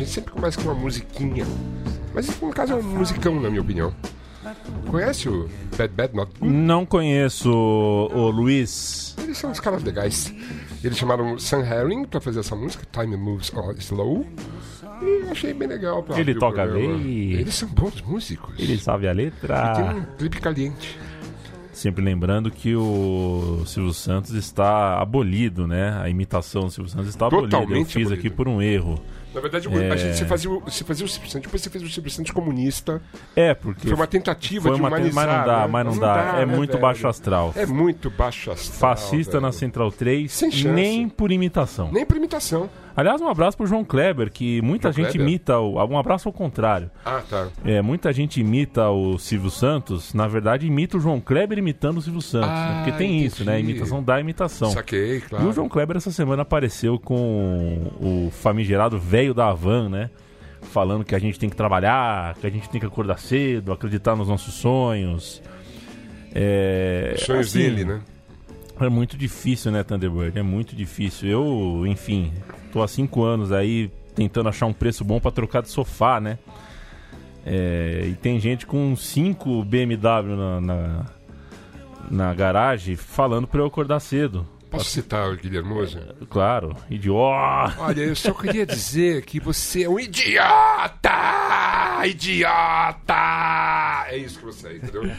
Gente sempre começa com uma musiquinha. Mas no caso é um musicão, na minha opinião. Conhece o Bad Bad Not Good? Não conheço o Luiz. Eles são uns caras legais. Eles chamaram Sam Herring pra fazer essa música, Time Moves Slow. E achei bem legal. Pra Ele toca bem. Eles são bons músicos. Ele sabe a letra. E tem um clipe caliente. Sempre lembrando que o Silvio Santos está abolido, né? A imitação do Silvio Santos está abolida. Eu fiz abolido. aqui por um erro. Na verdade, É. a gente, você, fazia, o- você fazia o Silvio Santos, depois você fez o Silvio Santos comunista. É, porque Foi uma tentativa foi de uma humanizar. mas não dá, né? mas não, dá. É né, muito velho? baixo astral. É muito baixo astral. Fascista velho. na Central 3, Sem chance. nem por imitação. Nem por imitação. Aliás, um abraço pro João Kleber, que muita João gente Kleber? imita. O, um abraço ao contrário. Ah, tá. É, muita gente imita o Silvio Santos, na verdade imita o João Kleber imitando o Silvio Santos. né? Ah, Porque tem isso, né? A entendi. imitação da imitação. Saquei, claro. E o João Kleber essa semana apareceu com o famigerado velho da Havan, né? Falando que a gente tem que trabalhar, que a gente tem que acordar cedo, acreditar nos nossos sonhos. É, Os sonhos assim, dele, né? É muito difícil, né, Thunderbird? É muito difícil. Eu, enfim, tô há cinco anos aí tentando achar um preço bom pra trocar de sofá, né? É, e tem gente com cinco BMW na, na, na garagem falando pra eu acordar cedo. Posso citar o Guilhermoso? Claro, idiota! Olha, eu só queria dizer que você é um idiota! Idiota! É isso que você é, entendeu?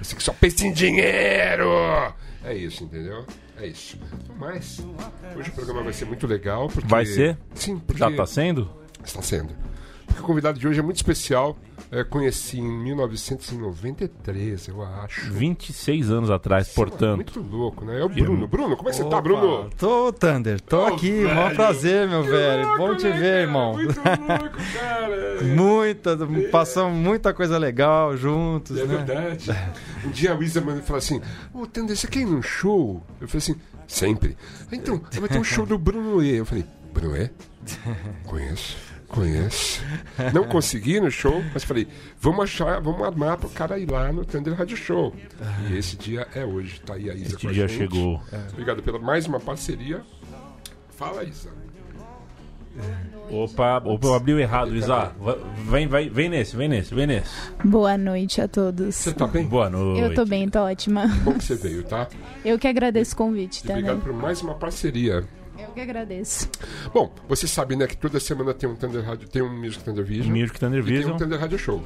Você que só pensa em dinheiro! É isso, entendeu? É isso. Mas, hoje o programa vai ser muito legal. Porque... Vai ser? Sim, porque... Já tá sendo? Está sendo. Porque o convidado de hoje é muito especial. É, conheci em 1993, eu acho. 26 anos atrás, portanto. Muito louco, né? É o Bruno. Bruno, como é que você tá, Bruno? Tô, Thunder, tô Ô, aqui, velho. maior prazer, meu Que velho. louco, Bom te né, ver, cara? irmão. Muito louco, cara. Muita, passamos muita coisa legal juntos, É né? verdade. Um dia a Isa mandou falar assim: Ô, Tander, você quer ir num show? Eu falei assim: sempre. Então, vai ter um show do Bruno E. Eu falei: Bruno E? Conheço. Conheço. Não consegui no show, mas falei, vamos achar, vamos armar pro cara ir lá no Thunder Radio Show. E esse dia é hoje, tá aí a Isa a dia gente. chegou. Obrigado pela mais uma parceria. Fala, Isa. Opa, opa, eu abri o errado, Isa. Vem, vai, vem nesse, vem nesse, vem nesse. Boa noite a todos. Você tá bem? Boa noite. Eu tô bem, tô ótima. Bom que você veio, tá? Eu que agradeço o convite, E obrigado Né? por mais uma parceria. Eu que agradeço. Bom, você sabe, né, que toda semana tem um Thunder Radio, tem um Music Thunder Vision. Music Thunder e tem um Vision, Thunder Radio Show.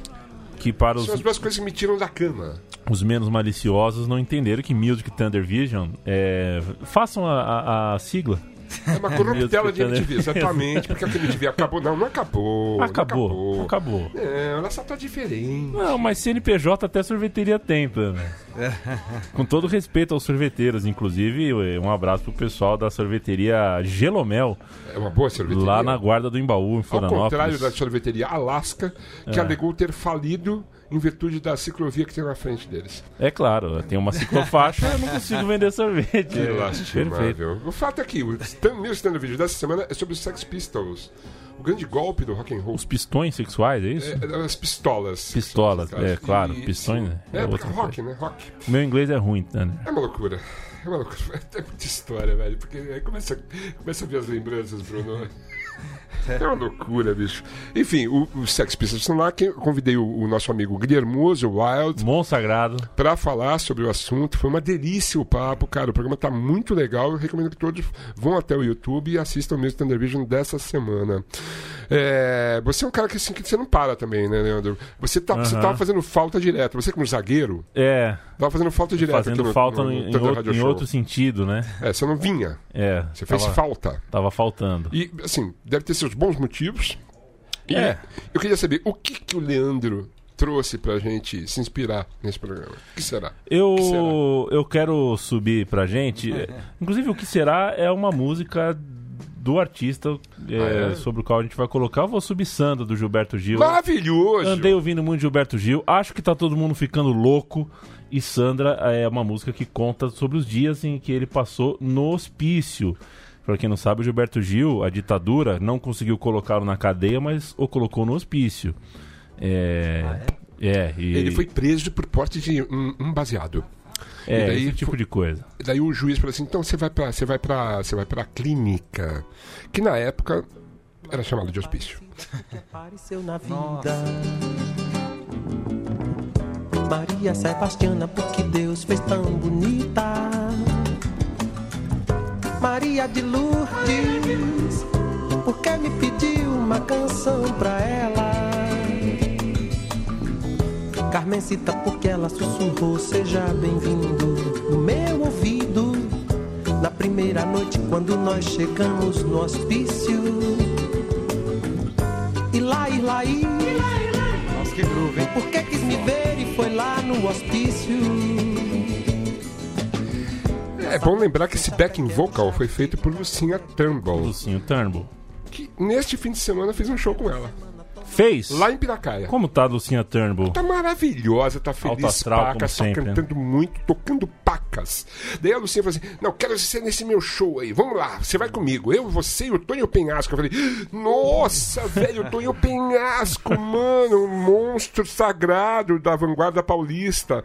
que para os, São as duas coisas que me tiram da cama. os menos maliciosos não entenderam que Music Thunder Vision é, façam a, a- a sigla É uma corruptela de? MTV, exatamente. Porque a MTV acabou. Não, não acabou. não Acabou, acabou. Não, ela só tá diferente. Não, mas CNPJ até sorveteria tem, né? Com todo respeito aos sorveteiros, inclusive, um abraço pro pessoal da sorveteria Gelomel, É uma boa sorveteria. lá na guarda do Embaú, em Ao Florianópolis. contrário da sorveteria Alaska, que É. alegou ter falido em virtude da ciclovia que tem na frente deles. É claro, tem uma ciclofaixa, eu não consigo vender sorvete. Que É, lastimável. O fato é que o stand- meu stand vídeo dessa semana é sobre os Sex Pistols. O grande golpe do rock and roll. Os pistões sexuais, é isso? É, as pistolas. Pistolas, Sexuais. é claro, E- pistões É, é porque outra rock, né? Rock. Meu inglês é ruim, né? É uma loucura. É uma loucura. É muita história, velho. Porque aí começa, começa a ver as lembranças, Bruno. É uma loucura, bicho. Enfim, o- os Sex Pistols estão lá. que convidei o, o nosso amigo Guilhermoso Wild Mon Sagrado. para falar sobre o assunto. Foi uma delícia o papo, cara. O programa tá muito legal. Eu recomendo que todos vão até o YouTube e assistam o meu Thunder Vision dessa semana. É, você é um cara que, assim, que você não para também, né, Leandro? Você, tá, você Aham. tava fazendo falta direta. Você como zagueiro, É, tava fazendo falta direta aqui fazendo no, falta no, no em, outro, em outro sentido, né? É, você não vinha. É, Você fez tava, falta. tava faltando. E, assim, deve ter seus bons motivos. E É. eu queria saber o que, que o Leandro trouxe pra gente se inspirar nesse programa. O que será? Eu, que será? eu quero subir pra gente. Inclusive, o que será é uma música do artista é, Ah, é? sobre o qual a gente vai colocar. Eu vou subir Sandra do Gilberto Gil. Maravilhoso! Andei ouvindo muito Gilberto Gil. Acho que tá todo mundo ficando louco. E Sandra é uma música que conta sobre os dias em que ele passou no hospício. Pra quem não sabe, o Gilberto Gil, a ditadura, não conseguiu colocá-lo na cadeia, mas o colocou no hospício. É. É, e, Ele foi preso por porte de um, um baseado. é daí esse tipo de coisa. E daí o juiz falou assim: então você vai pra, você vai pra, você vai pra clínica, que na época era chamado de hospício. Apareceu na vida. Maria Sebastiana, porque Deus fez tão bonita. Maria de Lourdes, porque me pediu uma canção pra ela. Carmencita, porque ela sussurrou, seja bem-vindo no meu ouvido. Na primeira noite, quando nós chegamos no hospício. E lá, e lá, e Nossa, que groove, hein? porque quis me ver e foi lá no hospício. É bom lembrar que esse backing vocal foi feito por Lucinha Turnbull, Lucinho Turnbull. que neste fim de semana fez um show com ela, Fez? lá em Piracaia. Como tá a Lucinha Turnbull? Tá maravilhosa, tá feliz, Alto astral, pacas, como tá sempre, né? cantando muito, tocando pacas. Daí a Lucinha falou assim: Não, quero ser nesse meu show aí, vamos lá, você vai comigo. Eu, você e o Tonho Penhasco. Eu falei: Nossa, velho, o Tonho Penhasco, mano, um monstro sagrado da vanguarda paulista.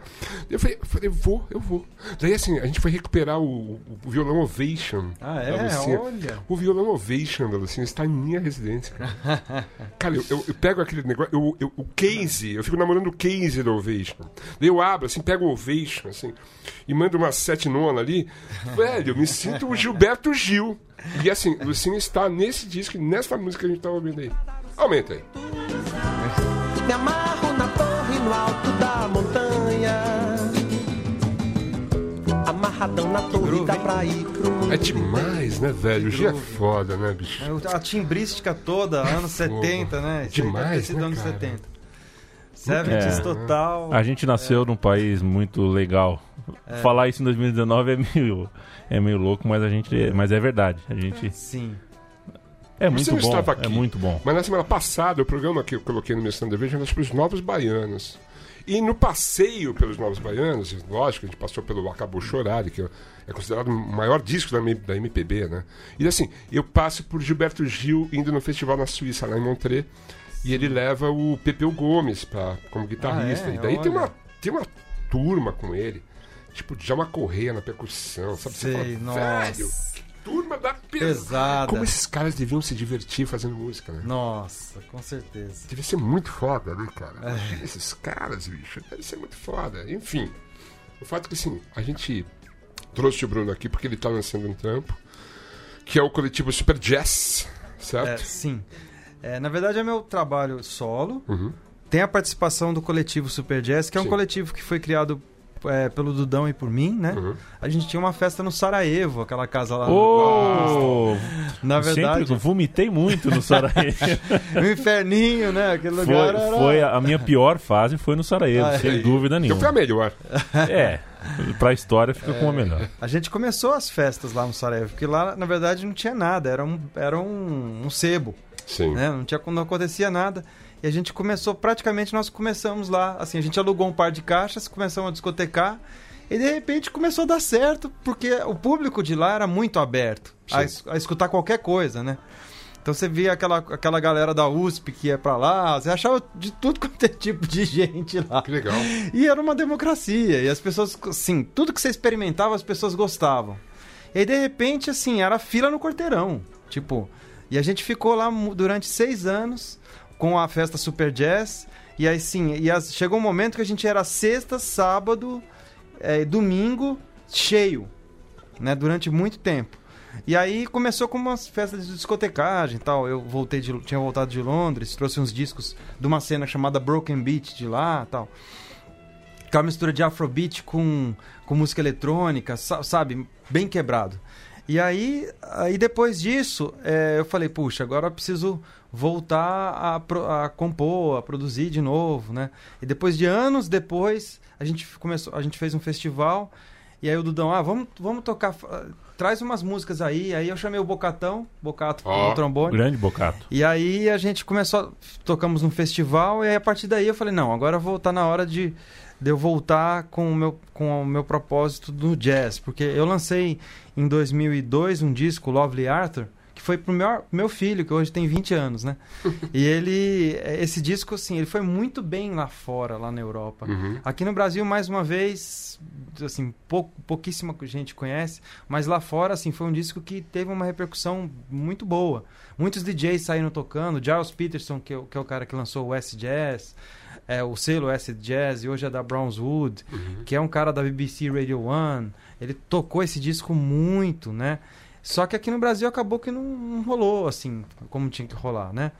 Eu falei, eu falei: Vou, eu vou. Daí assim, a gente foi recuperar o, o violão Ovation. Ah, da é? Lucinha. Olha. O violão Ovation da Lucinha está em minha residência, cara. Cara, eu, eu- eu pego aquele negócio, eu, eu- o case, eu fico namorando o case do Ovation. Daí eu abro, assim, pego o Ovation, assim, e mando uma sete nona ali. Velho, eu me sinto o Gilberto Gil. E assim, Lucinha está nesse disco, nessa música que a gente tá ouvindo aí. Aumenta aí. Me amarro na torre no alto Amarradão na torre pra ir pro mundo. É demais, né, velho? O Gil é foda, né, bicho? É, A timbrística toda, anos 70, né? Isso Demais, né, anos cara? 70. 70s É. total. A gente nasceu num país muito legal. Falar isso em 2019 é meio, é meio louco, mas a gente, mas é verdade. A gente Sim. é Você muito não bom. estava aqui. É muito bom. Mas na semana passada, o programa que eu coloquei no meu stand Vision era para os Novos Baianos. E no passeio pelos Novos Baianos, lógico, a gente passou pelo Acabou Chorar, que é considerado o maior disco da, MPB, né? E assim, eu passo por Gilberto Gil indo no festival na Suíça, lá em Montreux, e ele leva o Pepeu Gomes pra, como guitarrista. Ah, é? E daí tem uma, tem uma turma com ele, tipo, já uma correia na percussão, sabe? Você Sei, fala, nossa. velho, turma da pesada. Pesada. Como esses caras deviam se divertir fazendo música, né? Nossa, com certeza. Deve ser muito foda, né, cara? É. Esses caras, bicho, deve ser muito foda. Enfim, o fato é que, assim, a gente trouxe o Bruno aqui porque ele tá lançando um trampo, que é o coletivo Super Jazz, É, certo? sim. É, na verdade é meu trabalho solo. Uhum. Tem a participação do coletivo Super Jazz, que é um Sim. coletivo que foi criado é, pelo Dudão e por mim, né? Uhum. A gente tinha uma festa no Sarajevo, aquela casa lá. Ô! Na verdade, Sempre vomitei muito no Sarajevo. o inferninho, né? Aquele lugar foi, era... foi a, a minha pior fase foi no Sarajevo, Ah, sem dúvida Então foi a nenhuma. melhor. É, pra história fica como a melhor. A gente começou as festas lá no Sarajevo, porque lá, na verdade, não tinha nada. Era um, era um, um sebo, Sim. né? Não, tinha, não acontecia nada. E a gente começou, praticamente, nós começamos lá. Assim, a gente alugou um par de caixas, começamos a discotecar. E de repente começou a dar certo, porque o público de lá era muito aberto a, a escutar qualquer coisa, né? Então você via aquela, aquela galera da USP que ia pra lá, você achava de tudo quanto é tipo de gente lá. Que legal. E era uma democracia. E as pessoas, assim, tudo que você experimentava, as pessoas gostavam. E aí, de repente, assim, era fila no quarteirão. Tipo, e a gente ficou lá durante seis anos com a festa Super Jazz. E aí, sim, e as- chegou um momento que a gente era sexta, sábado, eh, domingo, cheio, né? Durante muito tempo. E aí começou com umas festas de discotecagem e tal. Eu voltei de, tinha voltado de Londres, trouxe uns discos de uma cena chamada Broken Beat de lá tal. Que é uma mistura de afrobeat com, com música eletrônica, sa- sabe? Bem quebrado. E aí, aí depois disso, é, eu falei, puxa, agora eu preciso voltar a, a compor, a produzir de novo, né? E depois de anos depois, a gente começou, a gente fez um festival e aí o Dudão, ah, vamos, vamos tocar, traz umas músicas aí. Aí eu chamei o Bocatão, Bocato Ó. no trombone. Grande bocato. E aí a gente começou, tocamos num festival, e aí a partir daí eu falei, não, agora vou tá na hora de, de eu voltar com o, meu, com o meu propósito do jazz. Porque eu lancei em 2002 um disco, Lovely Arthur, que foi pro meu, meu filho, que hoje tem 20 anos, né? e ele, esse disco, assim, ele foi muito bem lá fora, lá na Europa. Uhum. Aqui no Brasil, mais uma vez, assim, pou, pouquíssima gente conhece, mas lá fora, assim, foi um disco que teve uma repercussão muito boa. Muitos DJs saíram tocando, Giles Peterson, que é, o- que é o cara que lançou o S Jazz, é, o selo S Jazz, e hoje é da Brownswood, Uhum. que é um cara da BBC Radio One. Ele tocou esse disco muito, né? Só que aqui no Brasil acabou que não, não rolou, assim, como tinha que rolar, né?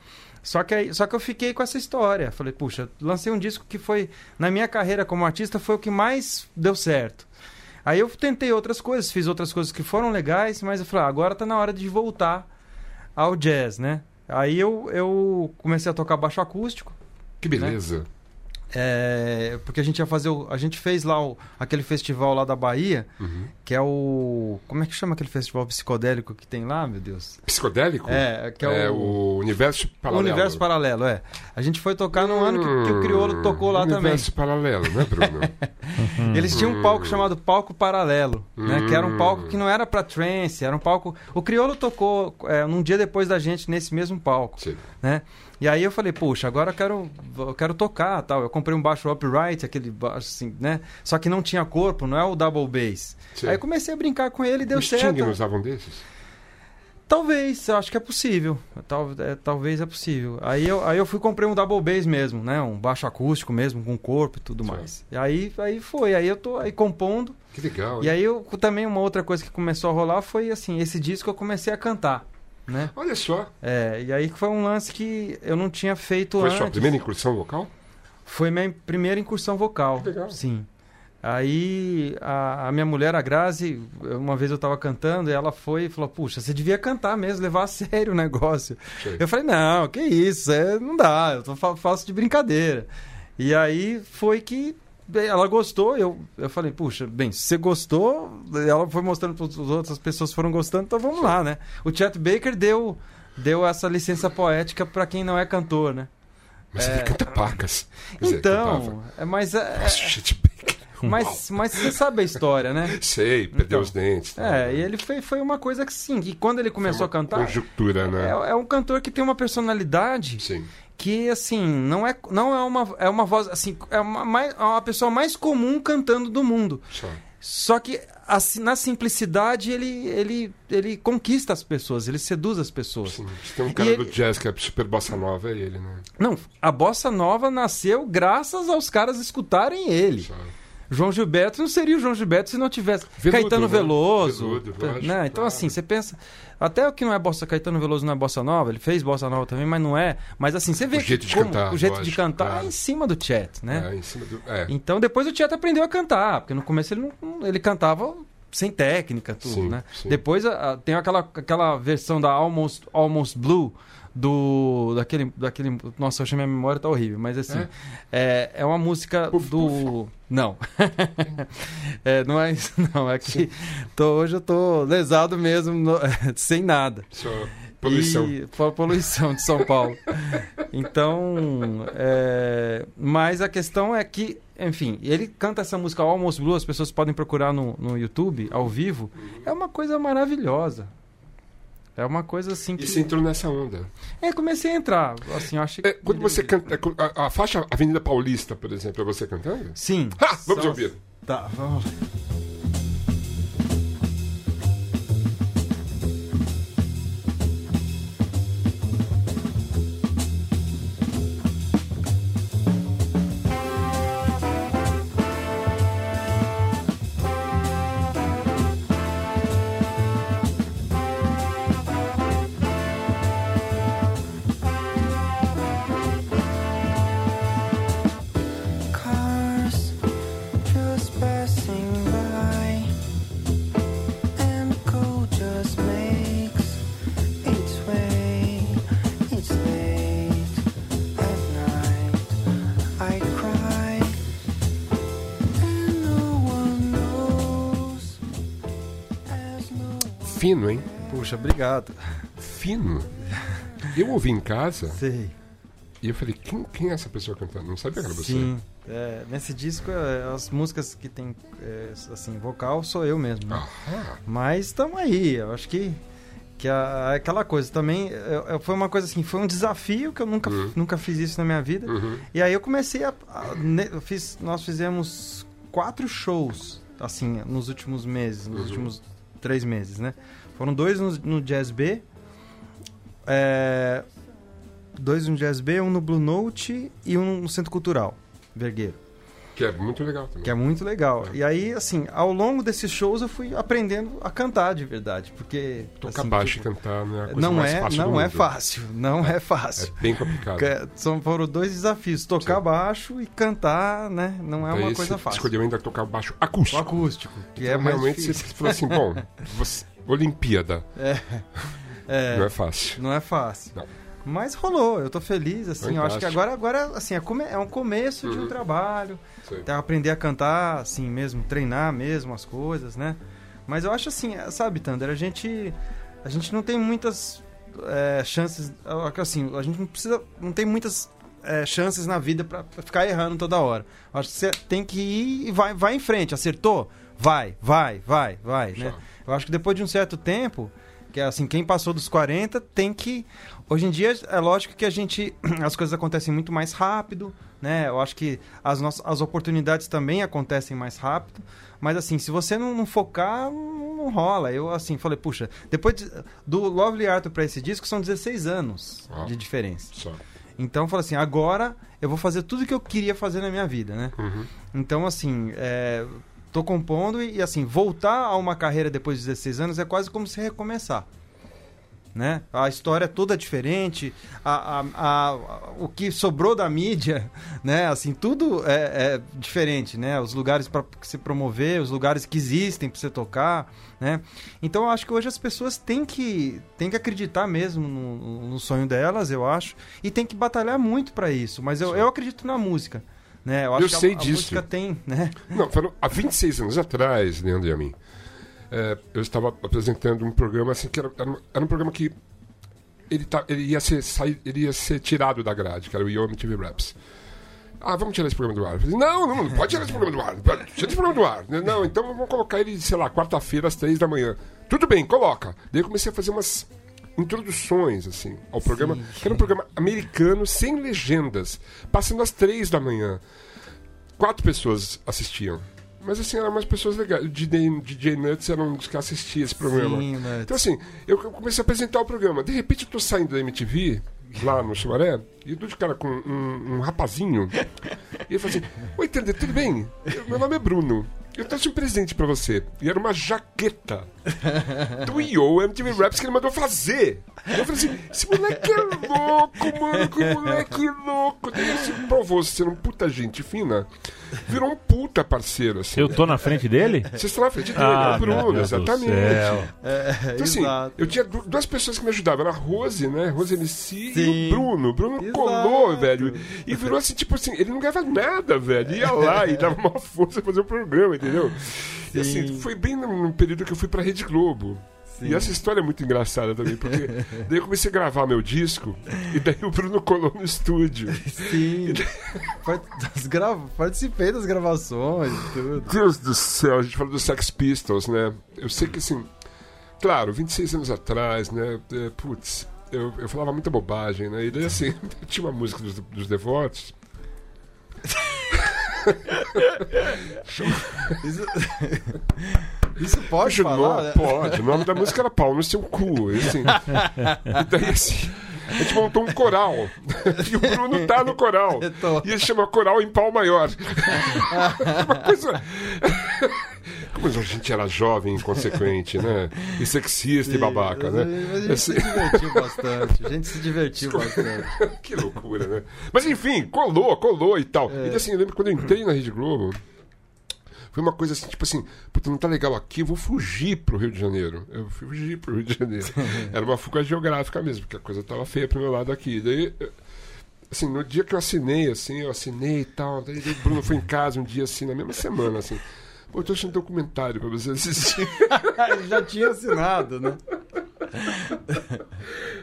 Só que, aí, só que eu fiquei com essa história. Falei, puxa, lancei um disco que foi, na minha carreira como artista, foi o que mais deu certo. Aí eu tentei outras coisas, fiz outras coisas que foram legais, mas eu falei, ah, agora tá na hora de voltar ao jazz, né? Aí eu, eu comecei a tocar baixo acústico, Que beleza. É, porque a gente ia fazer. O, a gente fez lá o- aquele festival lá da Bahia, Uhum. que é o. Como é que chama aquele festival psicodélico que tem lá, meu Deus? Psicodélico? É, que é, É o. o Universo o Paralelo. Universo Paralelo, é. A gente foi tocar no ano que, que o Criolo tocou lá também. Hum, Universo Paralelo, né, Bruno? Eles tinham um palco chamado Palco Paralelo, né? Que era um palco que não era pra trance, era um palco. O Criolo tocou é, num dia depois da gente nesse mesmo palco, Sim. né? E aí eu falei, puxa, agora eu quero, eu quero tocar tal. Eu comprei um baixo upright, aquele baixo assim, né? Só que não tinha corpo, não é o double bass. Sim. Aí eu comecei a brincar com ele e deu Os certo. Sting não usavam desses? Talvez, eu acho que é possível. Tal, é, talvez é possível. Aí eu, aí eu fui comprei um double bass mesmo, né? Um baixo acústico mesmo, com corpo e tudo Certo. mais. E aí, aí foi. Aí eu tô aí compondo. Que legal. E hein? aí eu também uma outra coisa que começou a rolar foi assim, esse disco eu comecei a cantar, né? Olha só. É, e aí foi um lance que eu não tinha feito Foi antes. sua primeira incursão vocal? Foi minha primeira incursão vocal. Que legal. Sim. Aí a, a minha mulher, a Grazi, uma vez eu tava cantando e ela foi e falou: Puxa, você devia cantar mesmo, levar a sério o negócio. Sei. Eu falei: Não, que isso, é, não dá, eu tô, fa- faço de brincadeira. E aí foi que ela gostou, eu, eu falei: Puxa, bem, se você gostou, ela foi mostrando para os outros, as pessoas foram gostando, então vamos lá, né? O Chet Baker deu, deu essa licença poética para quem não é cantor, né? Mas É. ele canta pacas. Quer dizer, cantava. Então, é, mas, é, Nossa, Chet Baker. mas, mas você sabe a história, né? Sei, perdeu Então. os dentes. tá? É, e ele foi, foi uma coisa que sim, que quando ele começou a cantar. Conjuntura, né? É, é um cantor que tem uma personalidade Sim. Que, assim, não é, não é uma. É uma voz, assim, é uma, mais, é uma pessoa mais comum cantando do mundo. Só. Só que assim, na simplicidade ele, ele, ele conquista as pessoas, ele seduz as pessoas. Sim. Tem um cara E do ele- jazz que é super bossa nova, é ele, né? Não, a bossa nova nasceu graças aos caras escutarem ele. Só. João Gilberto não seria o João Gilberto se não tivesse Veludo, Caetano né? Veloso. Veludo, né? Então, assim, você pensa. Até o que não é bossa, Caetano Veloso não é bossa nova, ele fez bossa nova também, mas não é. Mas assim, você vê O jeito de como- cantar, o jeito de lógico, cantar claro. é em cima do Chet, né? É, em cima do. É. Então depois o Tieto aprendeu a cantar, porque no começo ele, não, ele cantava sem técnica, tudo, Sim, né? sim. Depois a- tem aquela, aquela versão da Almost, Almost Blue, do daquele, daquele... Nossa, hoje a minha memória tá horrível, mas assim, é, é, uma música do... Não. É, não é isso, não. É que tô- hoje eu tô lesado mesmo, no- sem nada. Só poluição. E, po- poluição de São Paulo. Então, é, mas a questão é que, enfim, ele canta essa música Almost Blue, as pessoas podem procurar no, no YouTube, ao vivo. É uma coisa maravilhosa. É uma coisa assim que. E você entrou nessa onda. É, comecei a entrar. Assim, eu achei É, quando você canta. é, A, a faixa Avenida Paulista, por exemplo, é você cantando? Sim. Ha! Vamos São- ouvir. Tá, vamos Puxa, obrigado. Fino. Eu ouvi em casa Sei. e eu falei, quem, quem é essa pessoa cantando? Não sabia que era você. Sim. É, nesse disco, é, as músicas que tem é, assim, vocal sou eu mesmo. Né? Mas estamos aí, eu acho que, que a- aquela coisa também é, é, foi uma coisa assim, foi um desafio que eu nunca, Uhum. nunca fiz isso na minha vida. Uhum. E aí eu comecei a. a- ne- eu fiz, nós fizemos quatro shows, assim, nos últimos meses, nos Uhum. últimos três meses, né? Foram dois no, no Jazz B, é, dois no Jazz B, um no Blue Note e um no Centro Cultural, Vergueiro. Que é muito legal também. Que é muito legal. E aí, assim, ao longo desses shows eu fui aprendendo a cantar de verdade, porque... Tocar assim, baixo tipo, e cantar não é a coisa não mais é, fácil não é fácil, não é É fácil. bem complicado. São, foram dois desafios, tocar Sim. baixo e cantar, né? Não é Daí uma coisa fácil. escolheu ainda tocar baixo O acústico. acústico, que Então, é mais realmente difícil. você falou assim, bom, você- Olimpíada, É, não é fácil. não é fácil. Não. Mas rolou, eu tô feliz, assim, eu acho que Fantástico. agora, agora assim, é, é um começo de um Uhum. trabalho, até aprender a cantar, assim mesmo, treinar mesmo as coisas, né? Mas eu acho assim, é, sabe, Thunder, a gente, a gente não tem muitas é, chances, é, assim, a gente não precisa, não tem muitas é, chances na vida pra ficar errando toda hora. Eu acho que você tem que ir e vai, vai em frente, acertou? Vai, vai, vai, vai, né? Eu acho que depois de um certo tempo, que é assim, quem passou dos 40 tem que. Hoje em dia é lógico que a gente. As coisas acontecem muito mais rápido, né? Eu acho que as, nossas, as oportunidades também acontecem mais rápido. Mas assim, se você não, não focar, não, não rola. Eu assim, falei, puxa, depois de- do Lovely Arthur pra esse disco são 16 anos Ah. de diferença. Só. Então eu falei assim, agora eu vou fazer tudo que eu queria fazer na minha vida, né? Uhum. Então, assim, é, tô compondo e, assim, voltar a uma carreira depois de 16 anos é quase como se recomeçar. Né? A história é toda diferente, a, a- a- o que sobrou da mídia, né? Assim, tudo é, é diferente, né? Os lugares para se promover, os lugares que existem para você tocar, né? Então, eu acho que hoje as pessoas têm que, têm que acreditar mesmo no, no sonho delas, eu acho, e tem que batalhar muito para isso. Mas eu, Sim. eu acredito na música, né? Eu Eu que a- sei a, disso. música tem, né? Não, foram há 26 anos atrás, Leandro e a mim, é, eu estava apresentando um programa assim que era, era, um, era um programa que ele, tá, ele, ia ser, sair, ele ia ser tirado da grade, que era o Yo TV Raps. Ah, vamos tirar esse programa do ar. Eu falei, não, não, não pode tirar esse programa do ar. Tira esse programa do ar. Não, então vamos colocar ele, sei lá, quarta-feira às três da manhã. Tudo bem, coloca. Daí eu comecei a fazer umas introduções, assim, ao programa, que era um programa americano, sem legendas, passando às três da manhã. Quatro pessoas assistiam. Mas assim, eram umas pessoas legais. O DJ, DJ Nuts era um dos que assistia esse programa. Sim? Então assim, eu comecei a apresentar o programa. De repente eu tô saindo da MTV, lá no Sumaré, e eu tô de cara com um, um rapazinho. E ele falou assim: Oi, Tander, tudo bem? Eu- Meu nome é Bruno. Eu trouxe um presente pra você. E era uma jaqueta do Yo MTV Raps que ele mandou fazer. Eu falei assim: esse moleque é louco, mano, que moleque louco. Ele se provou ser um puta gente fina. Virou um puta parceiro, assim. Eu tô na frente dele? Vocês estão na frente dele, Ah, é o Bruno, meu Deus do exatamente. céu. É, Então, assim, exato. eu tinha du- duas pessoas que me ajudavam. Era a Rose, né? Rose MC e Sim. o Bruno. O Bruno Exato. colou, velho. E virou assim, tipo assim, ele não ganhava nada, velho. Ia lá e dava uma força pra fazer o programa, entendeu? E assim, Sim. foi bem no, período que eu fui pra Rede Globo. E essa história é muito engraçada também, porque daí eu comecei a gravar meu disco e daí o Bruno colou no estúdio. Sim. Das gra- Participei das gravações e tudo. Deus do céu, a gente falou dos Sex Pistols, né? Eu sei que assim, claro, 26 anos atrás, né? é, putz, eu, eu falava muita bobagem, né? E daí assim, tinha uma música dos, dos Devotos. Isso, Isso pode falar? nome- né? Pode, o nome da música era Pau no seu cu. Assim, e daí assim, a gente montou um coral. E o Bruno tá no coral. E ele chama Coral em Pau Maior. Uma coisa. Como a gente era jovem, inconsequente, né? E sexista e babaca, né? mas a gente Assim, se divertiu bastante. A gente se divertiu bastante. que loucura, né? Mas enfim, colou, colou e tal. É. E assim, eu lembro quando eu entrei na Rede Globo. Foi uma coisa assim, tipo assim, puta, não tá legal aqui, eu vou fugir pro Rio de Janeiro. Eu fugi pro Rio de Janeiro. Era uma fuga geográfica mesmo, porque a coisa tava feia pro meu lado aqui. Daí, assim, no dia que eu assinei, assim, eu assinei e tal, daí o Bruno foi em casa um dia assim, na mesma semana, assim. Pô, eu tô achando um documentário pra você assistir. Já tinha assinado, né?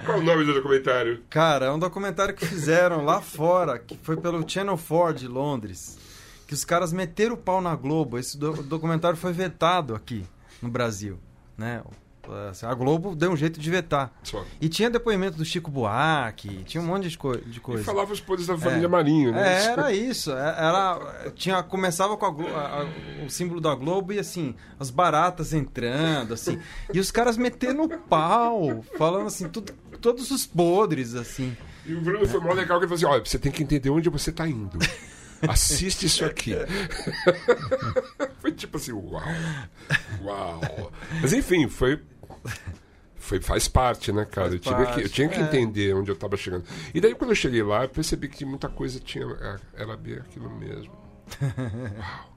Qual o nome do documentário? Cara, é um documentário que fizeram lá fora, que foi pelo Channel 4 de Londres. Que os caras meteram o pau na Globo. Esse do- documentário foi vetado aqui no Brasil, né? Assim, A Globo deu um jeito de vetar. Só. E tinha depoimento do Chico Buarque, tinha um monte de, co de E coisa. falava os podres da família Marinho, né? É, era isso. É, Era, tinha, começava com a a- a- o símbolo da Globo e assim, as baratas entrando, assim. E os caras metendo o pau, falando assim, tudo, todos os podres, assim. E o Bruno foi mó legal que ele falou assim: olha, você tem que entender onde você tá indo. Assiste isso aqui. foi tipo assim, uau. Uau. Mas enfim, foi. Foi, faz parte, né, cara? Eu, tive que, eu parte, tinha que é. entender onde eu tava chegando. E daí, quando eu cheguei lá, eu percebi que muita coisa tinha. Era bem aquilo mesmo. Uau.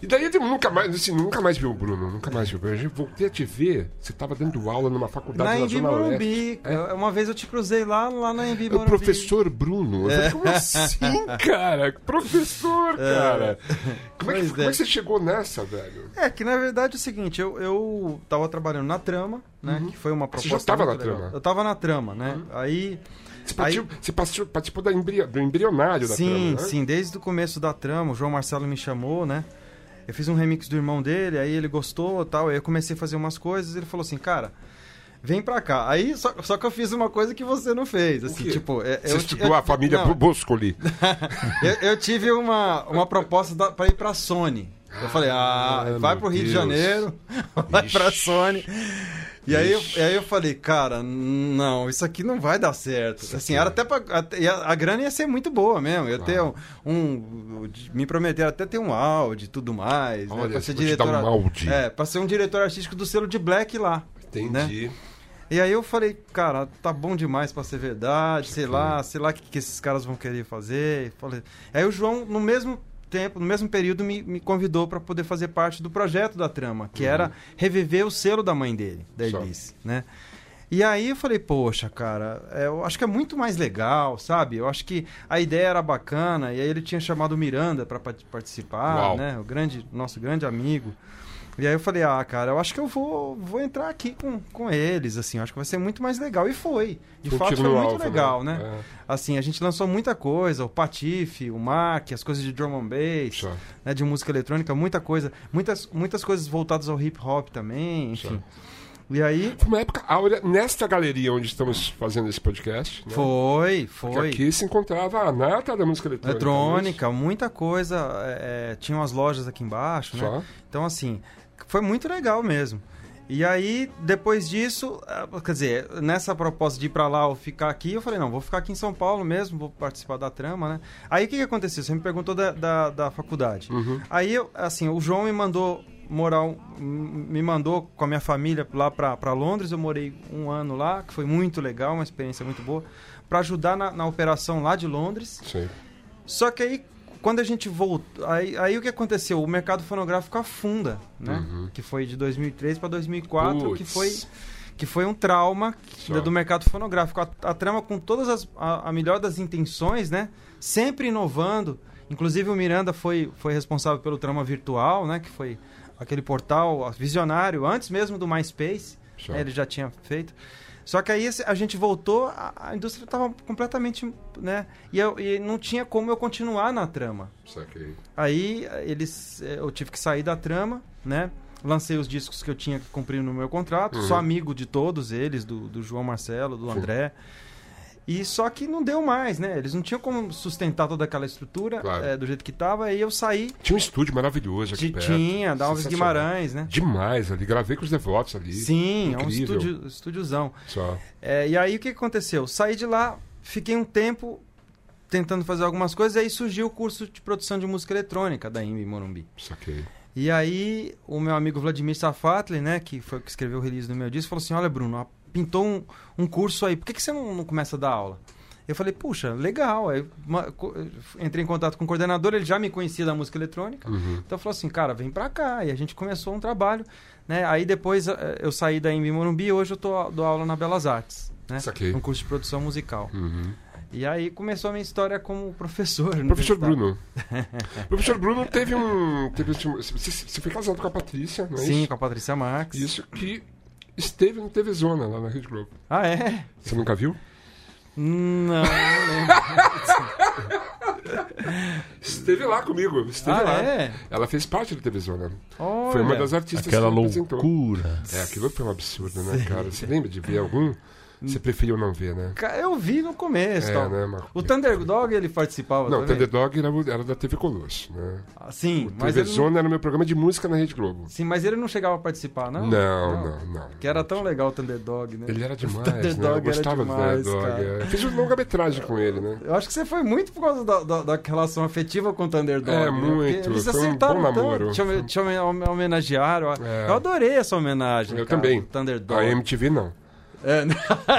E daí eu nunca mais, assim, nunca mais vi o Bruno, nunca mais vi o Bruno. Eu voltei a te ver, você tava dando aula numa faculdade Na na Zona. Morumbi. Uma vez eu te cruzei lá, lá na Embi É o Morumbi. professor Bruno. Eu falei, como assim, cara? Professor, cara. Como é, que, como é é. que você chegou nessa, velho? É, que na verdade é o seguinte, eu, eu tava trabalhando na trama, né? Que foi uma Uhum. Você proposta. já tava muito na legal. trama? Uhum. Eu tava na trama, né? Aí. Você Aí- participou, você participou, participou da embrio- do embrionário da sim, trama, né? sim, desde o começo da trama, o João Marcelo me chamou, né? Eu fiz um remix do irmão dele, aí ele gostou tal. Aí eu comecei a fazer umas coisas ele falou assim, cara. Vem pra cá. Aí, só, só que eu fiz uma coisa que você não fez. Assim, tipo, é- Você eu, estudou eu- a família não, Boscoli. eu, eu tive uma, uma proposta da, pra ir pra Sony. Eu falei, ah, Ah, vai pro Rio de Deus. Janeiro, vai pra. Sony. E aí, eu, e aí eu falei, cara, não, isso aqui não vai dar certo. Assim, era até pra, até- a, grana ia ser muito boa mesmo. Eu ter um, um- Me prometeram até ter um áudio e tudo mais. né, Olha, pra você ser diretor. um. É, pra ser um diretor artístico do selo de Black lá. Entendi. E aí eu falei, cara, tá bom demais pra ser verdade, sei lá, sei lá o que, que esses caras vão querer fazer. Falei... Aí o João, no mesmo tempo, no mesmo período, me, me convidou pra poder fazer parte do projeto da trama, que era reviver o selo da mãe dele, da. Elise, né? E aí eu falei, poxa, cara, é, eu acho que é muito mais legal, sabe? Eu acho que a ideia era bacana, e aí ele tinha chamado o Miranda pra pa- participar, Uau. né? O grande, nosso grande amigo. E aí eu falei, ah, cara, eu acho que eu vou, vou entrar aqui com, com eles, assim, eu acho que vai ser muito mais legal. E foi. De um fato, foi muito alvo, legal, né? É, Assim, a gente lançou muita coisa, o Patife, o Mac, as coisas de drum and bass, né, de música eletrônica, muita coisa, muitas, muitas coisas voltadas ao hip hop também, enfim. E aí, Foi uma época áurea nesta galeria onde estamos fazendo esse podcast. Né? foi, Porque foi. aqui se encontrava a nata da música eletrônica. Eletrônica, muita coisa, é, é, tinha umas lojas aqui embaixo, é né? Só. Então, assim, foi muito legal mesmo. E aí, depois disso, ah, quer dizer, nessa proposta de ir pra lá ou ficar aqui, eu falei, não, vou ficar aqui em São Paulo mesmo, vou participar da trama, né? Aí o que, que aconteceu? Você me perguntou da, da, da faculdade. Uhum. Aí, eu, assim, o João me mandou morar, me mandou com a minha família lá pra, pra Londres, eu morei um ano lá, que foi muito legal, uma experiência muito boa, pra ajudar na, na operação lá de Londres. Sei. Só que aí, quando a gente voltou. Aí, aí o que aconteceu? O mercado fonográfico afunda, né? Uhum. Que foi de 2003 para 2004, que Puts. foi, que foi um trauma Só. do mercado fonográfico. A, a trama, com todas as. A, a melhor das intenções, né? Sempre inovando. Inclusive, o Miranda foi, foi responsável pelo trama virtual, né? Que foi aquele portal visionário, antes mesmo do MySpace. Né, ele já tinha feito. Só que aí a gente voltou, a, a indústria estava completamente, né? E, eu, e não tinha como eu continuar na trama. Saquei. Aí eles, eh, eu tive que sair da trama, né? Lancei os discos que eu tinha que cumprir no meu contrato. Uhum. Sou amigo de todos eles, do, do João Marcelo, do André. E só que não deu mais, né? Eles não tinham como sustentar toda aquela estrutura Claro. eh, do jeito que estava. Aí eu saí. Tinha um estúdio maravilhoso aqui perto. tinha, da Alves. Guimarães, né? Demais ali. Gravei com os devotos ali. Sim, é um Incrível. estúdio, estúdiozão. Só. É, e aí o que aconteceu? Saí de lá, fiquei um tempo tentando fazer algumas coisas, e aí surgiu o curso de produção de música eletrônica da IMB Morumbi. Saquei. E aí o meu amigo Vladimir Safatli, né, que foi o que escreveu o release do meu disco, falou assim, olha Bruno, pintou um, um curso aí, por que, que você não, não começa a dar aula? Eu falei, puxa, legal. Aí uma- entrei em contato com o coordenador, ele já me conhecia da música eletrônica. Uhum. Então falou assim, cara, vem pra cá. E a gente começou um trabalho, né? Aí depois eh, eu saí da IMB Morumbi e hoje eu tô, dou aula na Belas Artes, né? Saquei. Um curso de produção musical. Uhum. E aí começou a minha história como professor. Professor universitário. Bruno. Professor Bruno teve um. Teve, você, você foi casado com a Patrícia, não é Sim, isso? com a Patrícia Marques. Isso que esteve no TV Zona, lá na Rede Globo. Ah, é? Você nunca viu? Não, não lembro. Esteve lá comigo. Esteve ah, lá. é? Ela fez parte do TV Zona. Olha. Foi uma das artistas Aquela que apresentou. loucura. É, aquilo foi um absurdo, né, cara? Você lembra de ver algum? Você preferiu não ver, né? Eu vi no começo. É, tal. né? O Thunderdog ele participava Não, o também? Thunderdog era, o- era da TV Colosso, né? Ah, sim, O mas TV ele não... Zona era o meu programa de música na Rede Globo. Sim, mas ele não chegava a participar, não? Não, não, não. Que era tão legal o Thunderdog, né? Ele era demais, Thunderdog né? Eu era gostava demais, do Thunderdog. cara. é. Fiz uma longa-metragem com ele, né? Eu acho que você foi muito por causa da, da, da relação afetiva com o Thunderdog. É, né? muito. Porque Eles Foi um acertaram bom tanto, namoro. Te, home- te home- homenagearam. É. Eu adorei essa homenagem. Eu cara, também. do Thunderdog. A MTV não. É, né?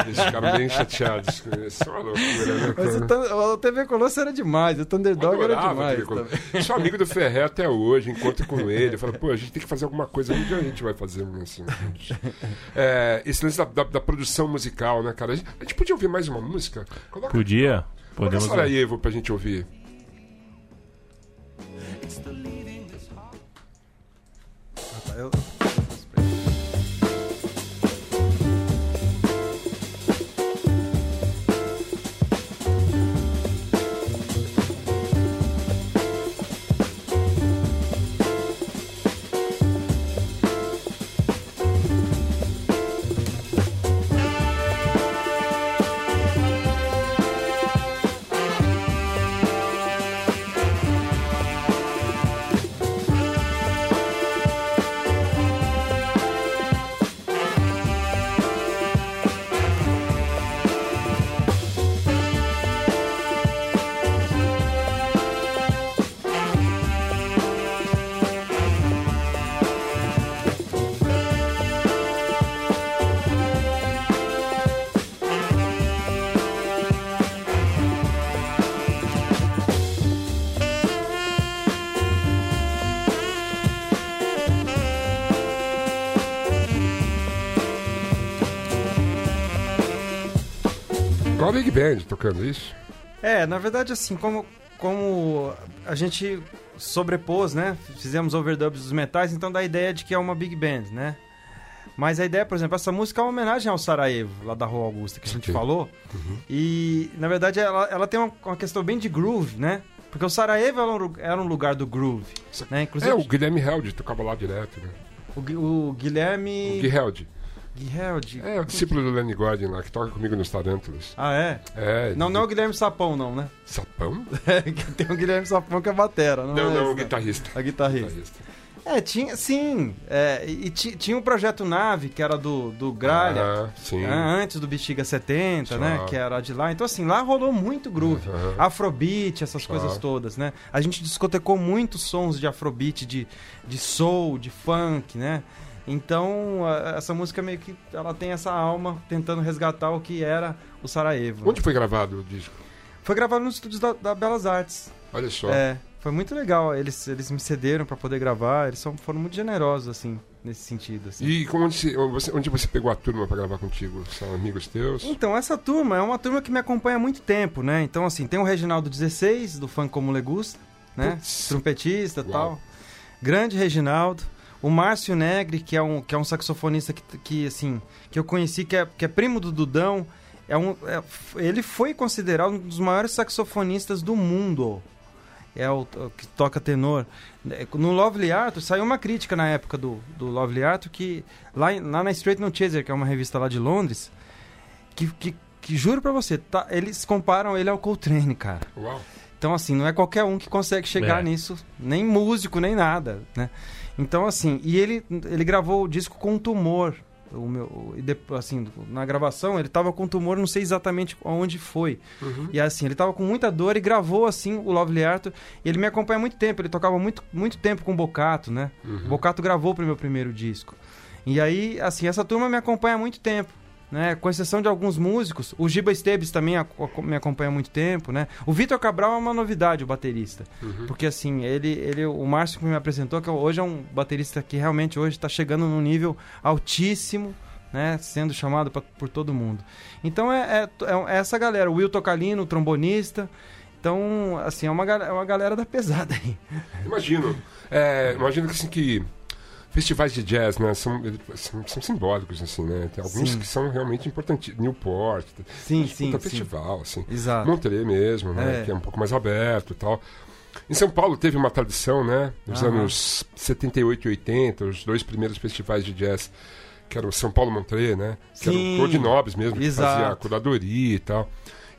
Eles ficaram bem chateados com isso. Uma loucura, né? mas o, o TV Colosso era demais. O Thunderdog era demais. Sou amigo do Ferré até hoje, encontro com ele. Falo, pô, a gente tem que fazer alguma coisa. Dia a gente vai fazer assim. É, esse lance da, da- da produção musical, né, cara? A gente, a gente podia ouvir mais uma música? Coloca, Podia? coloca Podemos. Sarajevo pra gente ouvir. Eu- Qual a Big Band tocando isso? É, na verdade, assim, como, como a gente sobrepôs, né? Fizemos overdubs dos metais, então dá a ideia de que é uma big band, né? Mas a ideia, por exemplo, essa música é uma homenagem ao Sarajevo, lá da Rua Augusta, que a gente falou. E, na verdade, ela, ela tem uma, uma questão bem de groove, né? Porque o Sarajevo era um, um lugar do groove, né? Inclusive, É, o Guilherme Held tocava lá direto, né? o, o Guilherme... O Gui Guilherme... É, o discípulo do Lenny Gordon lá, que toca comigo nos Tarântulas. Ah, é? É. Não, não é o Guilherme Sapão, não, né? Sapão? tem o Guilherme Sapão que é batera, não, Não, é não, o esse, guitarrista. A guitarrista. Guitarrista. É, tinha, sim. É, e ti- tinha o projeto Nave, que era do, do Gralha. Ah, sim. né, antes do Bexiga 70, Só. né? Que era de lá. Então, assim, lá rolou muito groove. Aham. Afrobeat, essas Só. coisas todas, né? A gente discotecou muitos sons de afrobeat, de, de soul, de funk, né? Então, essa música meio que ela tem essa alma tentando resgatar o que era o Sarajevo. Onde foi gravado o disco? Foi gravado nos estúdios da, da Belas Artes. Olha só. É, foi muito legal. Eles, eles me cederam pra poder gravar. Eles são, foram muito generosos, assim, nesse sentido. Assim. E como onde você, onde você pegou a turma pra gravar contigo? São amigos teus? Então, essa turma é uma turma que me acompanha há muito tempo, né? Então, assim, tem o Reginaldo 16, do Funk Como Le Gusta, né? Putz. Trompetista e tal. Grande Reginaldo. O Márcio Negri, que é um, que é um saxofonista que, que, assim, que eu conheci, que é, que é primo do Dudão. É um, é- ele foi considerado um dos maiores saxofonistas do mundo. É o, o que toca tenor. No Lovely Arthur, saiu uma crítica na época do, do Lovely Arthur que lá, lá na Straight No Chaser, que é uma revista lá de Londres, que, que, que juro pra você, tá, eles comparam ele ao Coltrane, cara. Uau. Então, assim, não é qualquer um que consegue chegar É. nisso, nem músico, nem nada, né? Então, assim, e ele, ele gravou o disco com um tumor. O meu, e depois, assim, na gravação ele tava com tumor, não sei exatamente onde foi. Uhum. E assim, ele tava com muita dor e gravou assim o Lovely Arthur. E ele me acompanha há muito tempo, ele tocava muito, muito tempo com o Bocato, né? Uhum. O Bocato gravou pro meu primeiro disco. E aí, assim, essa turma me acompanha há muito tempo. Né? Com exceção de alguns músicos, o Giba Esteves também ac- me acompanha há muito tempo, né? O Vitor Cabral é uma novidade, o baterista. Uhum. Porque assim, ele, ele, o Márcio que me apresentou, que hoje é um baterista que realmente hoje está chegando num nível altíssimo, né? Sendo chamado pra- por todo mundo. Então é, é, é essa galera, o Will Tocalino, o trombonista. Então, assim, é uma, é uma galera da pesada aí. Imagino. É, imagino que assim que festivais de jazz, né, são, são, são simbólicos assim, né? Tem alguns Sim. que são realmente importantes. Newport, Sim, sim, sim. festival, assim. Exato. Monterey mesmo, né? É. Que é um pouco mais aberto e tal. Em São Paulo teve uma tradição, né? Nos Aham. anos 78 e 80, os dois primeiros festivais de jazz, que eram São Paulo Monterey, né? Que Sim. era o Claude Nobres mesmo, que Exato. fazia a curadoria e tal.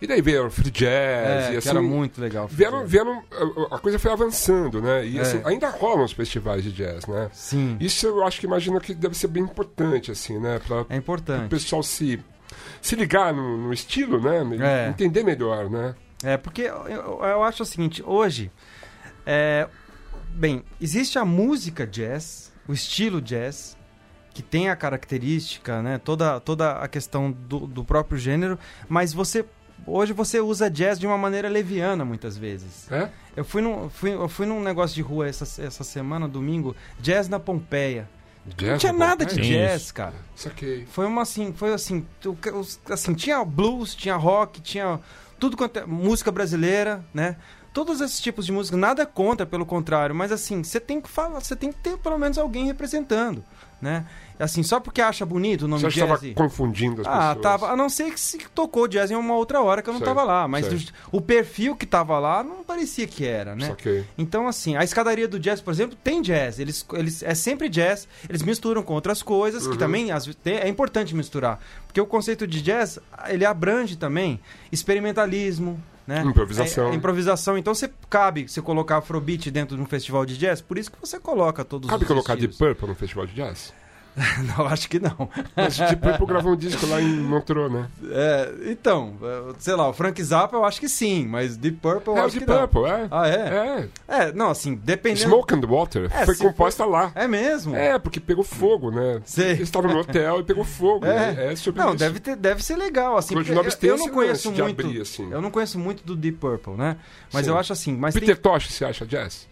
E daí veio o free jazz É, e que assim... era muito legal. Vieram, vieram, a- coisa foi avançando, né? E É. assim, ainda rolam os festivais de jazz, né? Sim, Isso eu acho que imagino que deve ser bem importante, assim, né? Para é o importante. pessoal se, se ligar no, no estilo, né? É. Entender melhor, né? É, porque eu, eu- eu acho o seguinte, hoje, é, bem, existe a música jazz, o estilo jazz, que tem a característica, né, toda, toda a questão do, do próprio gênero, mas você, hoje você usa jazz de uma maneira leviana, muitas vezes. É? Eu fui num, fui, eu fui num negócio de rua essa, essa semana, domingo, jazz na Pompeia. Jazz Não tinha na nada de jazz, cara. Saquei. Foi uma assim, foi assim, assim, tinha blues, tinha rock, tinha tudo quanto é música brasileira, né? Todos esses tipos de música, nada contra, pelo contrário, mas assim, você tem que falar, você tem que ter pelo menos alguém representando, né? Assim, só porque acha bonito o nome Você jazz. estava confundindo as Ah, pessoas. tava. A não ser que se tocou jazz em uma outra hora que eu não Sei, tava lá. Mas do- o perfil que tava lá não parecia que era, né? Saquei. Então, assim, a escadaria do jazz, por exemplo, tem jazz. Eles, eles, é sempre jazz. Eles misturam com outras coisas, Uhum. que também às tem- é importante misturar. Porque o conceito de jazz, ele abrange também experimentalismo, né? Improvisação. É- é improvisação. Então, você cabe você colocar afrobeat dentro de um festival de jazz, por isso que você coloca todos Cabe os colocar estilos. Deep Purple no festival de jazz? Não, acho que não. Mas Deep Purple gravou um disco lá em Montreux, né? É, então, é, sei lá, o Frank Zappa eu acho que sim, mas Deep Purple é o acho Deep que não. Purple, é. Ah, é? É. É, não, assim, dependendo... Smoke and Water É, foi composta lá. É mesmo? É, porque pegou fogo, né? Sei. Eles estavam no hotel e pegou fogo. É. né? É sobre Não, isso. deve, ter, deve ser legal, assim. Porque eu, eu não conheço muito. abrir, assim. Eu não conheço muito do Deep Purple, né? Mas Sim. eu acho assim, mas Peter tem, Tosh, você acha jazz?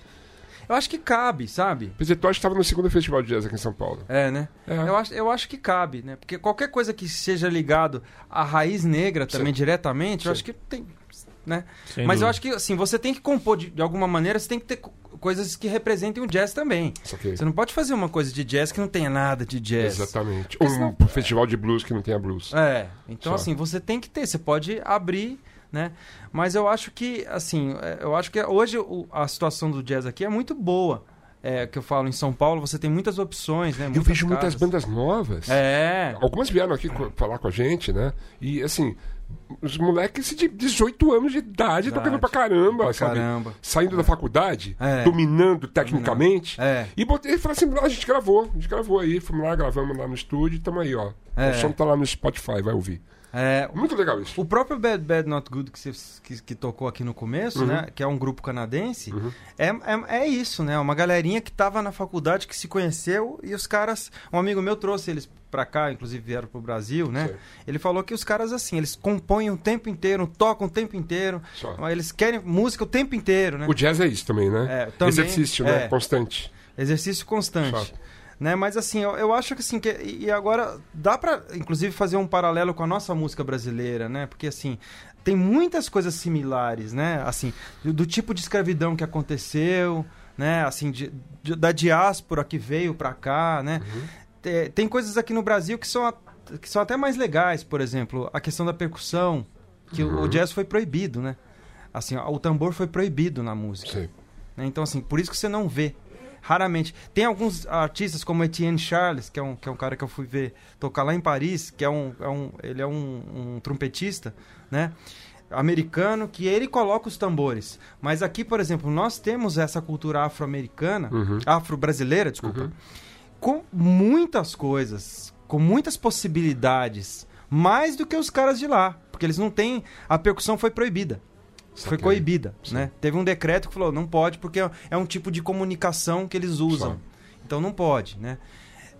Eu acho que cabe, sabe? Peter Tosh estava no segundo festival de jazz aqui em São Paulo. É, né? É. Eu, acho, eu acho que cabe, né? Porque qualquer coisa que seja ligado à raiz negra também Sim. diretamente, eu Sim. acho que tem, né? Sem Mas eu dúvida. acho que assim, você tem que compor de, de alguma maneira, você tem que ter co- coisas que representem o jazz também. Saquei. Você não pode fazer uma coisa de jazz que não tenha nada de jazz. Exatamente. Porque Um senão- festival de blues que não tenha blues. É, então Só. assim, você tem que ter, você pode abrir, né? Mas eu acho que, assim, é, eu acho que hoje o- a situação do jazz aqui é muito boa. É, que eu falo em São Paulo, você tem muitas opções, né? Eu muitas vejo muitas casas. bandas novas. É, Algumas vieram aqui falar com a gente, né? E assim, os moleques de 18 anos de idade, Idade. tocando pra caramba, Pra sabe? caramba. Saindo da faculdade, É. dominando tecnicamente. É. E botei e falei assim: a gente gravou, a gente gravou aí, fomos lá, gravamos lá no estúdio e tamo aí, ó. É. O som tá lá no Spotify, vai ouvir. É, Muito legal isso. O próprio Bad Bad Not Good que, você- que, que tocou aqui no começo, Uhum. né? Que é um grupo canadense, é, é, é isso, né? Uma galerinha que tava na faculdade, que se conheceu e os caras... Um amigo meu trouxe eles pra cá, inclusive vieram pro Brasil, né? Sim. Ele falou que os caras, assim, eles compõem o tempo inteiro, tocam o tempo inteiro, Só. eles querem música o tempo inteiro, né? O jazz é isso também, né? É, também, Exercício, né? é. Constante. Exercício constante. Só. Né? Mas assim, eu, eu acho que assim, que, e agora dá pra, inclusive, fazer um paralelo com a nossa música brasileira, né? Porque assim, tem muitas coisas similares, né? Assim, do, do tipo de escravidão que aconteceu, né? Assim, de- de- da diáspora que veio pra cá, né? Te- Tem coisas aqui no Brasil que são, a- que são até mais legais, por exemplo, a questão da percussão, que o- o jazz foi proibido, né? Assim, o tambor foi proibido na música. Né? Então, assim, por isso que você não vê. Raramente. Tem alguns artistas como Etienne Charles, que é um, que é um cara que eu fui ver tocar lá em Paris, que é um. É um ele é um, um trompetista, né? Americano, que ele coloca os tambores. Mas aqui, por exemplo, nós temos essa cultura afro-americana, Uhum. afro-brasileira, desculpa, com muitas coisas, com muitas possibilidades, mais do que os caras de lá. Porque eles não têm. A percussão foi proibida. Foi Saquei. coibida, Sim. né? Teve um decreto que falou, não pode, porque é- é um tipo de comunicação que eles usam. Só. Então não pode, né?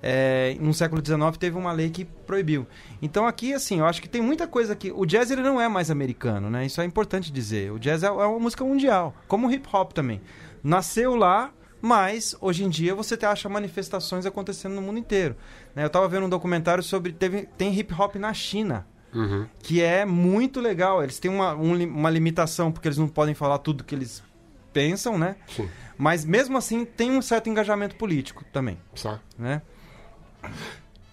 É, no século XIX teve uma lei que proibiu. Então aqui, assim, eu acho que tem muita coisa que... O jazz, ele não é mais americano, né? Isso é importante dizer. O jazz é, é uma música mundial, como o hip hop também. Nasceu lá, mas hoje em dia você te acha manifestações acontecendo no mundo inteiro. né? Eu tava vendo um documentário sobre... Teve, tem hip hop na China Uhum. que é muito legal. Eles têm uma, um uma limitação, porque eles não podem falar tudo que eles pensam, né? Sim. Mas mesmo assim tem um certo engajamento político também, Só. né?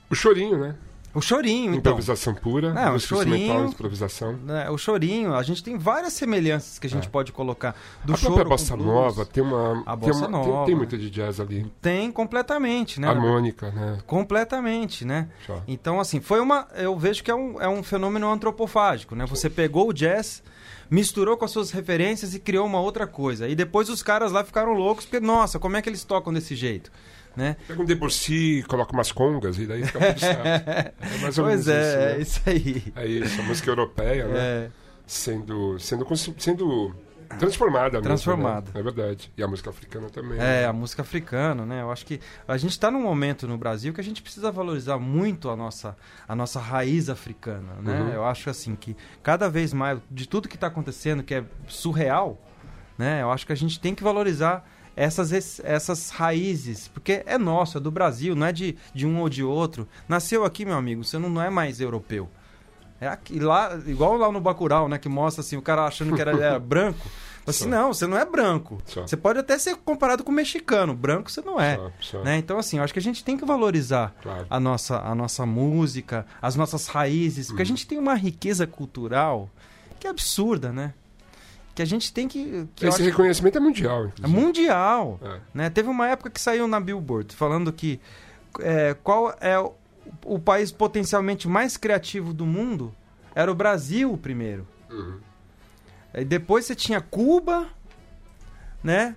O chorinho, né? O chorinho, então. Improvisação pura. Não, o chorinho- improvisação. né, o chorinho, a gente tem várias semelhanças que a gente É. pode colocar. Do a choro bossa blues. nova tem uma. A tem, uma- tem- nova. tem muita de jazz ali. Tem completamente, né? Harmônica, né? Completamente, né? Só. Então, assim, foi uma. Eu vejo que é um, é um fenômeno antropofágico, né? Você pegou o jazz, misturou com as suas referências e criou uma outra coisa. E depois os caras lá ficaram loucos, porque, nossa, como é que eles tocam desse jeito? Né? Pega um Debussy, coloca umas congas e daí fica certo. É mais ou Pois menos é, isso, é né? isso aí. É isso, a música europeia, né? É, Sendo, sendo, cons- sendo transformada. mesmo, Transformada. né? É verdade. E a música africana também. é, né? a música africana, né? Eu acho que a gente está num momento no Brasil que a gente precisa valorizar muito a nossa, a nossa raiz africana, né? Uhum. Eu acho assim que cada vez mais, de tudo que está acontecendo, que é surreal, né? Eu acho que a gente tem que valorizar essas, es- essas raízes, porque é nosso, é do Brasil, não é de, de um ou de outro. Nasceu aqui, meu amigo, você não, não é mais europeu. É aqui, lá, igual lá no Bacurau, né? Que mostra assim, o cara achando que era, era branco. Assim, Só. não, você não é branco. Só. Você pode até ser comparado com mexicano. Branco você não é. Só. Né? Então, assim, eu acho que a gente tem que valorizar Claro. a nossa, a nossa música, as nossas raízes, porque a Uhum. gente tem uma riqueza cultural que é absurda, né? Que a gente tem que. que Esse reconhecimento é mundial, é inclusive. mundial. É. Né? Teve uma época que saiu na Billboard falando que é, qual é o, o país potencialmente mais criativo do mundo era o Brasil primeiro. Uhum. Aí depois você tinha Cuba, né?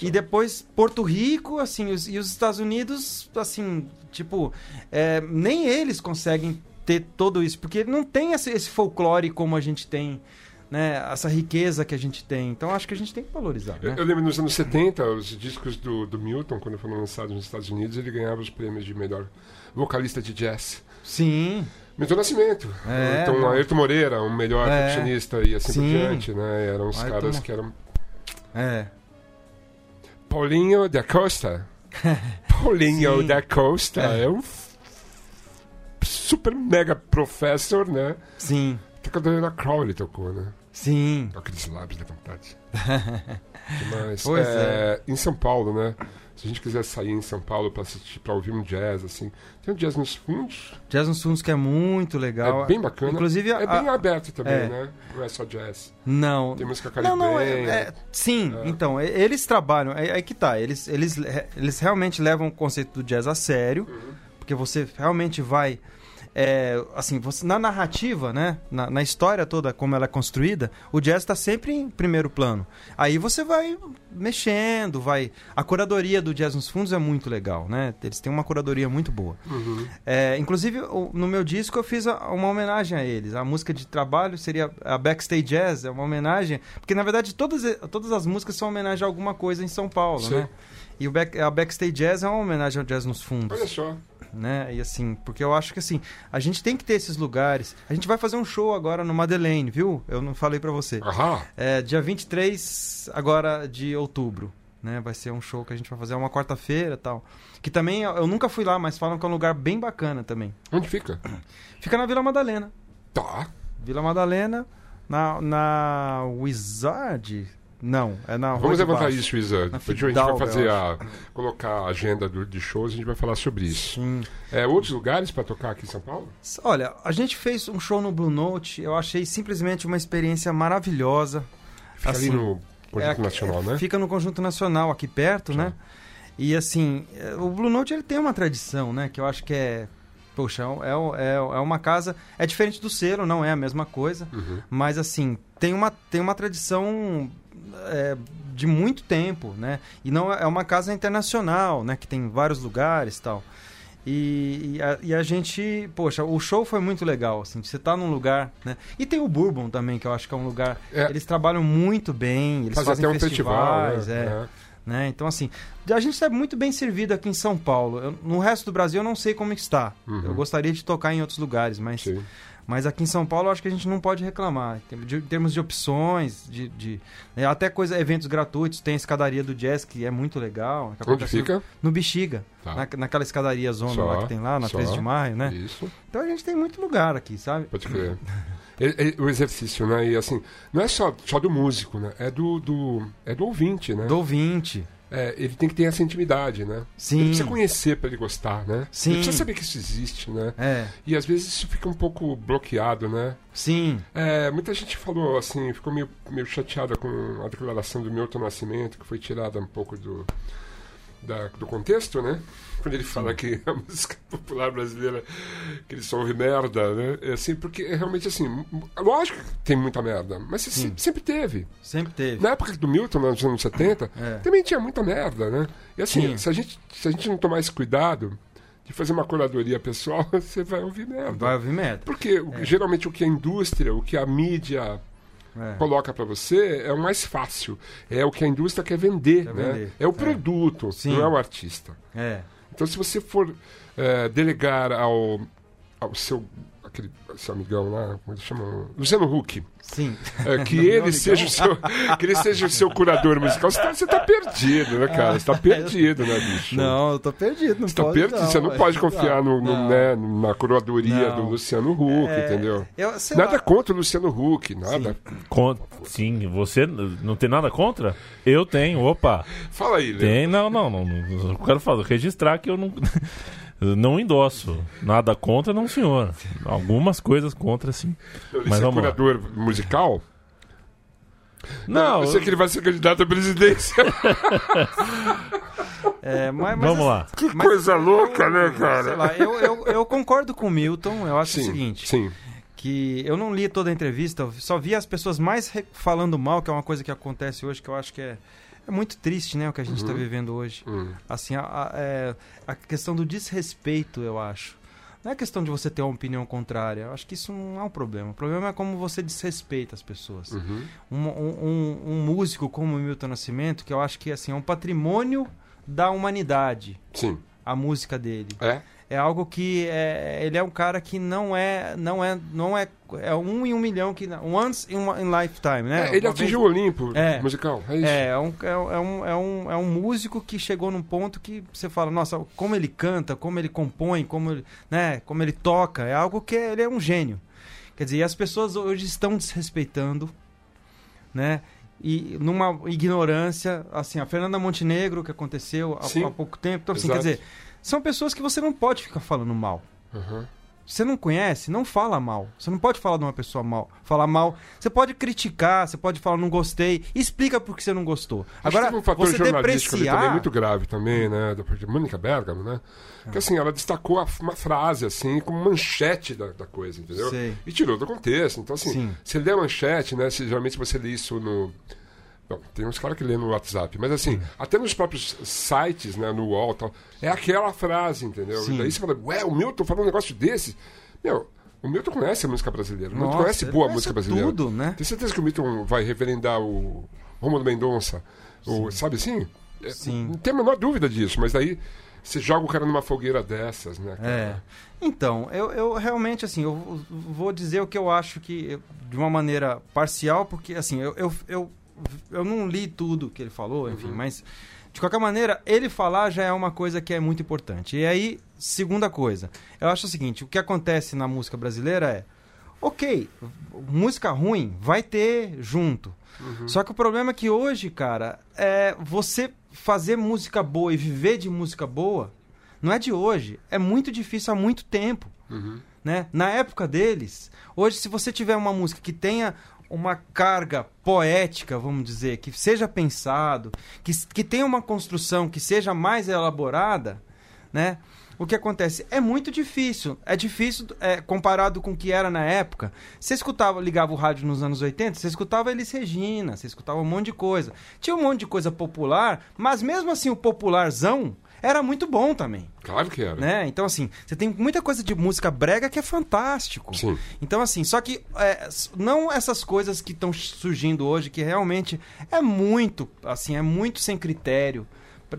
E depois Porto Rico, assim, os- e os Estados Unidos, assim, tipo, é, nem eles conseguem ter todo isso, porque não tem esse, esse folclore como a gente tem, né? Essa riqueza que a gente tem. Então acho que a gente tem que valorizar, Eu, né? eu lembro nos anos 70, os discos do, do Milton, quando foram lançados nos Estados Unidos, ele ganhava os prêmios de melhor vocalista de jazz. Sim, Milton Nascimento. É, então, não. Ayrton Moreira, um melhor É. percussionista e assim por Sim. diante, né? Eram os Ayrton caras que eram. é. Paulinho da Costa. Paulinho Sim. da Costa É. é. um super mega professor, né? Sim, Tocador da Crowley tocou, né? Sim. Com aqueles lábios levantados. Mas, Pois é, Em São Paulo, né? Se a gente quiser sair em São Paulo pra, assistir, pra ouvir um jazz, assim. Tem um jazz nos fundos. Jazz nos Fundos que é muito legal. É bem bacana. Inclusive, É a- bem aberto também, é. né? Não é só jazz. Não, Tem música Não, caribenha. não, é, é- sim, É. então, e- eles trabalham, é, é que tá, eles, eles, eles realmente levam o conceito do jazz a sério, Uhum. porque você realmente vai é, assim, você, na narrativa, né? Na, na história toda, como ela é construída, o jazz está sempre em primeiro plano. Aí você vai mexendo, vai. A curadoria do Jazz nos Fundos é muito legal, né? Eles têm uma curadoria muito boa. É, inclusive, no meu disco eu fiz uma homenagem a eles. A música de trabalho seria a Backstage Jazz, é uma homenagem. Porque, na verdade, todas, todas as músicas são homenagem a alguma coisa em São Paulo, Sim. né? E o back, a Backstage Jazz é uma homenagem ao Jazz nos Fundos Olha só. Né? E assim, porque eu acho que assim, a gente tem que ter esses lugares. A gente vai fazer um show agora no Madeleine, viu? Eu não falei pra você. Aham. É dia 23 agora de outubro, né? Vai ser um show que a gente vai fazer é uma quarta-feira, tal. Que também eu nunca fui lá, mas falam que é um lugar bem bacana também. Onde fica? Fica na Vila Madalena. Tá. Vila Madalena na na Wizard? Não, é na Rua Vamos levantar Baixo. isso, Isa. Depois a gente vai fazer a. colocar a agenda do- de shows e a gente vai falar sobre isso. Sim. É, outros lugares pra tocar aqui em São Paulo? Olha, a gente fez um show no Blue Note, eu achei simplesmente uma experiência maravilhosa. Fica Assim, ali no Conjunto É, Nacional, né? Fica no Conjunto Nacional, aqui perto, né? E assim, é, o Blue Note ele tem uma tradição, né? Que eu acho que é. Poxa, é, um- é, é uma casa. É diferente do selo, não é a mesma coisa. Uhum. Mas assim, tem uma, tem uma tradição é, de muito tempo, né? E não é é uma casa internacional, né? Que tem vários lugares e tal. E, e a, e a gente, poxa, o show foi muito legal, assim, você tá num lugar, né? E tem o Bourbon também, que eu acho que é um lugar. É. Eles trabalham muito bem, eles Fazer fazem até um festival. festivais, né? é, É. né? Então, assim, a gente está muito bem servido aqui em São Paulo. Eu- no resto do Brasil eu não sei como está. Uhum. Eu gostaria de tocar em outros lugares, mas, Sim. Mas aqui em São Paulo eu acho que a gente não pode reclamar. Em termos de- opções, de, de- né, até coisa, eventos gratuitos, tem a escadaria do jazz, que é muito legal. Onde acontece no- fica? No Bexiga, Tá. na, naquela escadaria zona Só, lá que tem lá, na só. 13 de maio, né? Isso. Então a gente tem muito lugar aqui, sabe? Pode crer. É- é o exercício, né? E assim, não é só, só do músico, né? É do, do, é do ouvinte, né? Do 20. É, ele tem que ter essa intimidade, né? Sim. Ele precisa conhecer pra ele gostar, né? Sim. Ele precisa saber que isso existe, né? É, E às vezes isso fica um pouco bloqueado, né? sim. É, muita gente falou assim, ficou meio, meio chateada com a declaração do Milton Nascimento, que foi tirada um pouco do, da- do contexto, né? Quando ele fala que a música popular brasileira, que ele só ouve merda, né? É assim, porque é realmente assim, lógico que tem muita merda, mas se- Sim. sempre teve. Sempre teve. Na época do Milton, nos anos 70, É. também tinha muita merda, né? E assim, Tinha. se a, gente, se a gente não tomar esse cuidado de fazer uma curadoria pessoal, você vai ouvir merda. Vai ouvir merda. Porque o- geralmente o que a indústria, o que a mídia É. coloca para você é o mais fácil. É o que a indústria quer vender. Quer né? vender. É o produto, Sim. não é o artista. É. Então, se você for eh, delegar ao, ao seu aquele seu amigão lá, como ele chama? Luciano Huck, Sim. eh, que Meu ele amigão. seja o seu que ele seja o seu curador musical, você tá, você tá perdido, né, cara? Você tá perdido, né, bicho? Não, eu tô perdido. Não Você tá perdido, você não é. pode confiar no, no, Não. né, na curadoria Não. do Luciano Huck, É, entendeu? Eu, Nada lá. contra o Luciano Huck, nada. Con- Sim, você não tem nada contra? Eu tenho, opa. Fala aí, Léo. Tem, não, não, não. não, Eu quero falar, registrar que eu não. Não endosso. Nada contra, não, senhor. Algumas coisas contra, sim. Ele Mas ser vamos lá. curador musical? Não, eu sei que ele vai ser candidato à presidência. É, mas, mas vamos assim, lá. que Mas coisa louca, eu- né, Sei cara? lá, eu, eu, eu concordo com o Milton. Eu acho sim, o seguinte: sim. que eu não li toda a entrevista, eu só vi as pessoas mais falando mal, que é uma coisa que acontece hoje, que eu acho que é, é muito triste, né? O que a gente está Uhum. vivendo hoje. Hum. Assim, a, a- é, a questão do desrespeito, eu acho. Não é questão de você ter uma opinião contrária. Eu acho que isso não é um problema. O problema é como você desrespeita as pessoas. Uhum. Um, um- um- um músico como o Milton Nascimento, que eu acho que assim, é um patrimônio da humanidade, Sim. a música dele. É? É algo que é, ele é um cara que não é, não é, não é, é um em um milhão que once in, in lifetime, né? É, ele atingiu vez- o Olimpo É. musical. É isso. é, é um, é, um- é, um, é, um, é um músico que chegou num ponto que você fala, nossa, como ele canta, como ele compõe, como ele, né, como ele toca, é algo que ele é um gênio. Quer dizer, e as pessoas hoje estão desrespeitando, né? E numa ignorância, assim, a Fernanda Montenegro, que aconteceu há, há pouco tempo. Então, assim, Exato. quer dizer, são pessoas que você não pode ficar falando mal. Uhum. você não conhece, não fala mal. Você não pode falar de uma pessoa mal. Falar mal. Você pode criticar, você pode falar não gostei. Explica por que você não gostou. Acho Agora, um fator você jornalístico ali também depreciar. muito grave também, né? Da parte de Mônica Bergamo, né? Que assim, ela destacou uma frase, assim, como manchete da, da coisa, entendeu? Sei. E tirou do contexto. Então, assim, Sim. você lê a manchete, né? Se, geralmente você lê isso no. Não, tem uns caras que lê no WhatsApp, mas assim, até nos próprios sites, né, no UOL tal, é aquela frase, entendeu? Sim. E daí você fala, ué, o Milton falou um negócio desse. Meu, o Milton conhece a música brasileira. O Milton Nossa, conhece boa conhece música brasileira. tudo, né? Tem certeza que o Milton vai reverendar o Romulo Mendonça? O, sabe assim? É, Sim. Não tem a menor dúvida disso, mas daí você joga o cara numa fogueira dessas, né? cara? É. Então, eu, eu realmente, assim, eu vou dizer o que eu acho que, de uma maneira parcial, porque, assim, eu, eu, eu, eu não li tudo que ele falou, enfim, mas, de qualquer maneira, ele falar já é uma coisa que é muito importante. E aí, segunda coisa, eu acho o seguinte, o que acontece na música brasileira é, ok, música ruim vai ter junto. Só que o problema é que hoje, cara, é você fazer música boa e viver de música boa não é de hoje, é muito difícil há muito tempo. Né? Na época deles, hoje, se você tiver uma música que tenha uma carga poética, vamos dizer, que seja pensado, que, que tenha uma construção que seja mais elaborada, né? O que acontece? É muito difícil. É difícil é, comparado com o que era na época. Você escutava, ligava o rádio nos anos 80, você escutava Elis Regina, você escutava um monte de coisa. Tinha um monte de coisa popular, mas mesmo assim o popularzão era muito bom também. Claro que era. Né? Então, assim, você tem muita coisa de música brega que é fantástico. Sim. Então, assim, só que é, não essas coisas que estão surgindo hoje, que realmente é muito, assim, é muito sem critério.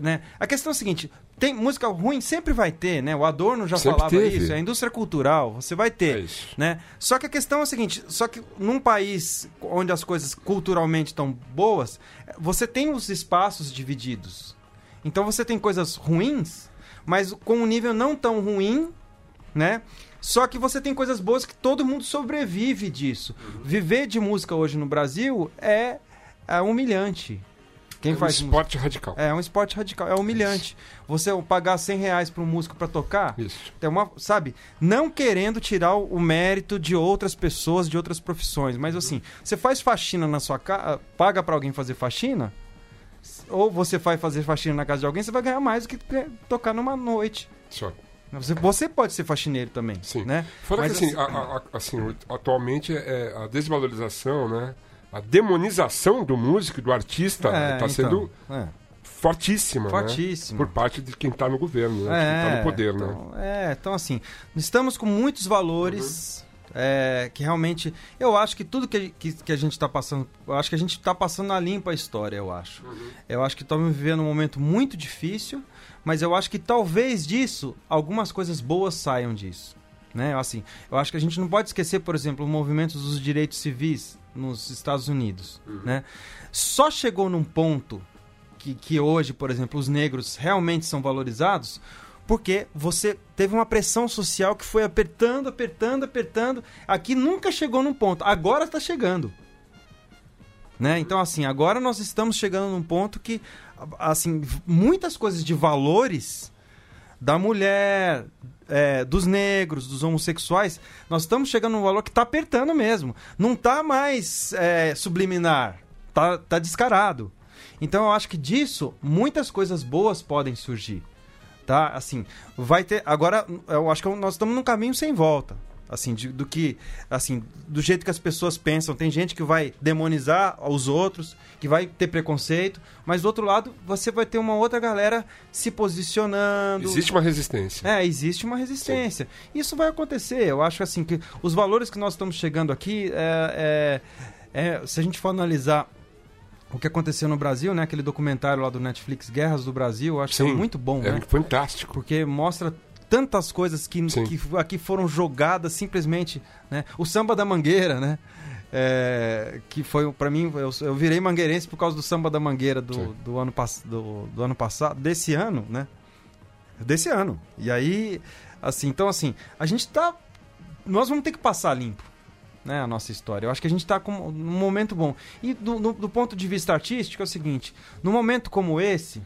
Né? A questão é a seguinte: tem música ruim, sempre vai ter, né? O Adorno já Sempre falava teve. isso, é a indústria cultural, você vai ter. É isso. Né? Só que a questão é a seguinte: só que num país onde as coisas culturalmente estão boas, você tem os espaços divididos. Então você tem coisas ruins, mas com um nível não tão ruim, né? Só que você tem coisas boas que todo mundo sobrevive disso. Viver de música hoje no Brasil é, é humilhante. Quem é um faz música- esporte radical. é um esporte radical, é humilhante. Você pagar 100 reais para um músico para tocar, Isso. é uma, sabe, não querendo tirar o, o mérito de outras pessoas, de outras profissões, mas assim, você faz faxina na sua casa, paga para alguém fazer faxina, ou você vai fazer faxina na casa de alguém, você vai ganhar mais do que eh, tocar numa noite. Só. Você, você pode ser faxineiro também, Sim. né? Fora Mas que assim, assim- a- a- assim, atualmente é a desvalorização, né? A demonização do músico do artista É, está então, sendo é. fortíssima, né? Fortíssima. Por parte de quem está no governo, né? de quem está no poder, né? então, É, então assim, estamos com muitos valores Uhum. É, que realmente. Eu acho que tudo que, que, que a gente está passando. Eu acho que a gente está passando a limpa a história, eu acho. Uhum. Eu acho que estamos vivendo um momento muito difícil, mas eu acho que talvez disso algumas coisas boas saiam disso. Né? Assim, eu acho que a gente não pode esquecer, por exemplo, o movimento dos direitos civis nos Estados Unidos. Né? Só chegou num ponto que, que hoje, por exemplo, os negros realmente são valorizados porque você teve uma pressão social que foi apertando, apertando, apertando. Aqui nunca chegou num ponto. Agora está chegando. Né? Então, assim, agora nós estamos chegando num ponto que, assim, muitas coisas de valores da mulher, é, dos negros, dos homossexuais, nós estamos chegando num valor que está apertando mesmo. Não está mais é, subliminar, tá, tá descarado. Então eu acho que disso muitas coisas boas podem surgir, tá? Assim, vai ter. Agora eu acho que nós estamos num caminho sem volta. Assim, de- do que, assim, do jeito que as pessoas pensam. Tem gente que vai demonizar os outros, que vai ter preconceito, mas do outro lado você vai ter uma outra galera se posicionando. Existe uma resistência. É, existe uma resistência. Isso vai acontecer. Eu acho assim que os valores que nós estamos chegando aqui, é, é- é- se a gente for analisar o que aconteceu no Brasil, né, aquele documentário lá do Netflix, Guerras do Brasil, eu acho que é Sim. muito bom, É né? fantástico. Porque mostra tantas coisas que, Sim. que aqui foram jogadas simplesmente, né? O samba da mangueira, né? É, que foi para mim eu, eu virei mangueirense por causa do samba da mangueira do, Sim. do ano do, do ano passado desse ano né desse ano e aí assim então assim a gente tá nós vamos ter que passar limpo né a nossa história eu acho que a gente tá com num momento bom e do, do- do ponto de vista artístico é o seguinte num momento como esse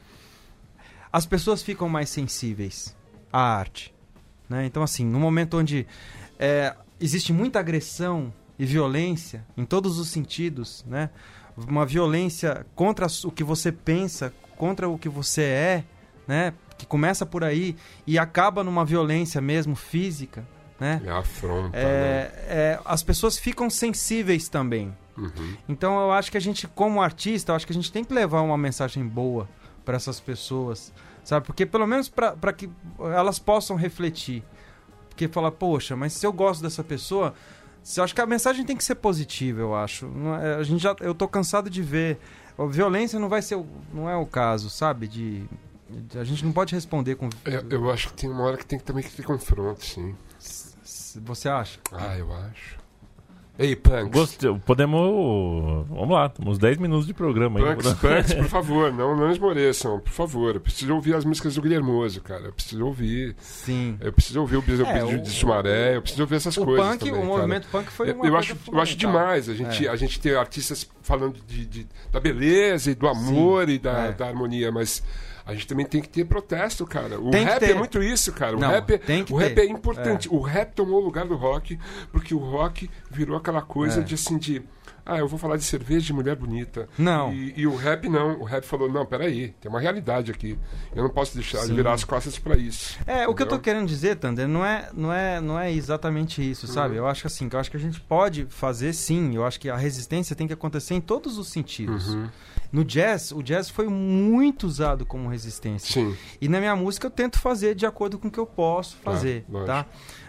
as pessoas ficam mais sensíveis à arte Né? Então, assim, no momento onde é, existe muita agressão e violência em todos os sentidos, né? Uma violência contra o que você pensa, contra o que você é, né? Que começa por aí e acaba numa violência mesmo física, né? É afronta, né? É, é, as pessoas ficam sensíveis também. Uhum. Então eu acho que a gente, como artista, eu acho que a gente tem que levar uma mensagem boa para essas pessoas, sabe? Porque pelo menos para que elas possam refletir. Porque falar, poxa, mas se eu gosto dessa pessoa, eu acho que a mensagem tem que ser positiva, eu acho. É- a gente já, eu tô cansado de ver. A violência não vai ser, não é o caso, sabe? De, a gente não pode responder com. É, eu acho que tem uma hora que tem que também que ter confronto, sim. Você acha? Ah, eu acho. Ei, Punks. Gostei. Podemos. Vamos lá, temos 10 minutos de programa aí. Punks, Punks, por favor, não, não esmoreçam, por favor. Eu preciso ouvir as músicas do Guilhermoso, cara. Eu preciso ouvir. Sim. Eu preciso ouvir o Bis É, de, o- de Sumaré, eu preciso ouvir essas O coisas. punk, também, o cara. movimento punk foi Eu, uma eu coisa acho, eu acho demais a gente, É. a gente ter artistas falando de, de- da beleza e do amor e da, é. da harmonia, mas a gente também tem que ter protesto, cara. O Tem rap é muito isso, cara. O, Não, rap, é- tem que o rap ter. é importante. O rap tomou o lugar do rock, porque o rock virou aquela coisa É. de assim, de. Ah, eu vou falar de cerveja de mulher bonita. Não. E, e o rap não. O rap falou: não, peraí, tem uma realidade aqui. Eu não posso deixar de virar as costas pra isso. É, o que eu tô Entendeu? querendo dizer, Tander, não é, não é, não é exatamente isso, sabe? Eu acho que assim, que eu acho que a gente pode fazer sim, eu acho que a resistência tem que acontecer em todos os sentidos. Uhum. No jazz, o jazz foi muito usado como resistência. Sim. E na minha música eu tento fazer de acordo com o que eu posso fazer, lógico. tá?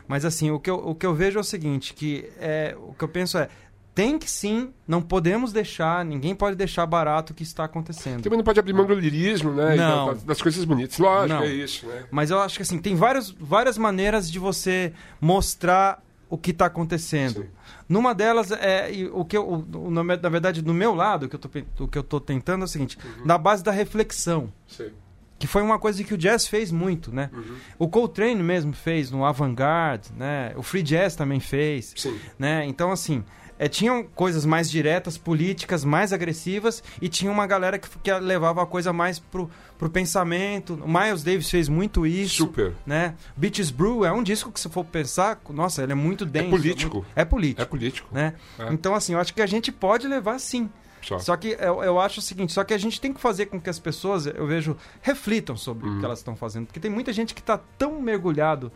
Mas assim, o que, eu, o que eu vejo é o seguinte, que é, o que eu penso é, tem que sim, não podemos deixar, ninguém pode deixar barato o que está acontecendo. Também não pode abrir mão do lirismo, né? Não. da- das, das coisas bonitas. Lógico, Não. é isso, né? Mas eu acho que assim, tem várias, várias maneiras de você mostrar o que está acontecendo. Sim. Numa delas, é, o que eu, o- na verdade, do meu lado, o que eu tô, pe- o que eu tô tentando é o seguinte, Uhum. na base da reflexão. Sim. Que foi uma coisa que o jazz fez muito, né? Uhum. O Coltrane mesmo fez no Avant-Garde, né? O Free Jazz também fez, Sim. né? Então, assim, é, tinham coisas mais diretas, políticas, mais agressivas, e tinha uma galera que, que levava a coisa mais pro, pro pensamento. O Miles Davis fez muito isso Super. né? Beaches Brew é um disco que se for pensar, nossa, ele é muito denso. político. muito- É político. É político. Né? É. Então, assim, eu acho que a gente pode levar sim. Só. Só que eu, eu acho o seguinte, só que a gente tem que fazer com que as pessoas, eu vejo, reflitam sobre Uhum. o que elas estão fazendo. Porque tem muita gente que está tão mergulhado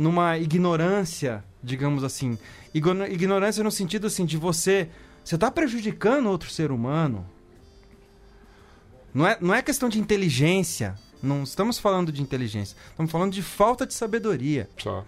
numa ignorância, digamos assim. Igno- Ignorância no sentido assim, de você. Você está prejudicando outro ser humano. Não é, não é questão de inteligência. Não estamos falando de inteligência. Estamos falando de falta de sabedoria. Só.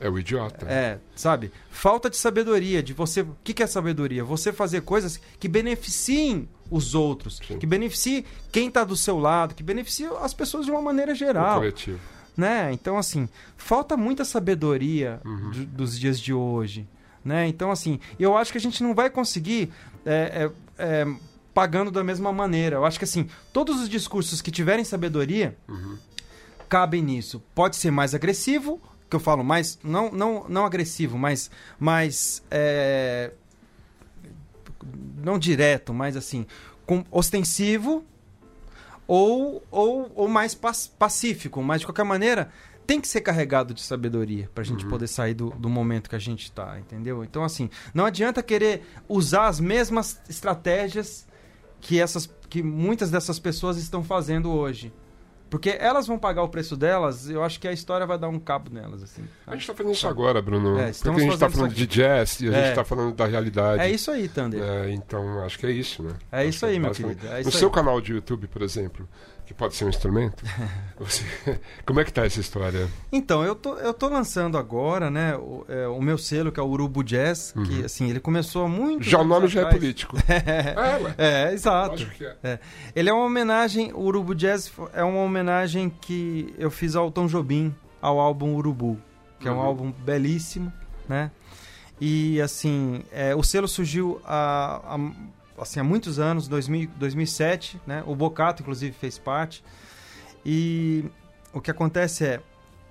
É o idiota. É, sabe? Falta de sabedoria, de você. O que, que é sabedoria? Você fazer coisas que beneficiem os outros, Sim. que beneficiem quem está do seu lado, que beneficiem as pessoas de uma maneira O geral. coletivo. Né? Então, assim, falta muita sabedoria Uhum. de- dos dias de hoje. Né? Então, assim, eu acho que a gente não vai conseguir é, é, é, pagando da mesma maneira. Eu acho que, assim, todos os discursos que tiverem sabedoria Uhum. cabem nisso. Pode ser mais agressivo, que eu falo mais, não, não, não agressivo, mas mais. é, não direto, mas assim, com ostensivo ou, ou, ou mais pac- pacífico. Mas de qualquer maneira, tem que ser carregado de sabedoria pra gente poder sair do, do momento que a gente tá, entendeu? Então, assim, não adianta querer usar as mesmas estratégias que essas que muitas dessas pessoas estão fazendo hoje. Porque elas vão pagar o preço delas, eu acho que a história vai dar um cabo nelas, assim. A gente tá fazendo isso agora, Bruno. É, porque a gente tá fazendo falando de jazz e a É. gente tá falando da realidade. É isso aí, Thunder. É, então, acho que é isso, né? É Acho isso aí, meu basicamente- querido. É no seu aí. canal de YouTube, por exemplo, que pode ser um instrumento, você- como é que tá essa história? Então, eu tô, eu tô lançando agora, né, o, é, o meu selo, que é o Urubu Jazz, que, assim, ele começou há muito Já o nome já é político. é, É, ué. é, exato. Lógico que é. Ele é uma homenagem, o Urubu Jazz é uma homenagem que eu fiz ao Tom Jobim, ao álbum Urubu, que é um Uhum. álbum belíssimo, né? E assim, é, o selo surgiu há, há, assim, há muitos anos, 2000, 2007, né? O Bocato, inclusive, fez parte. E o que acontece é,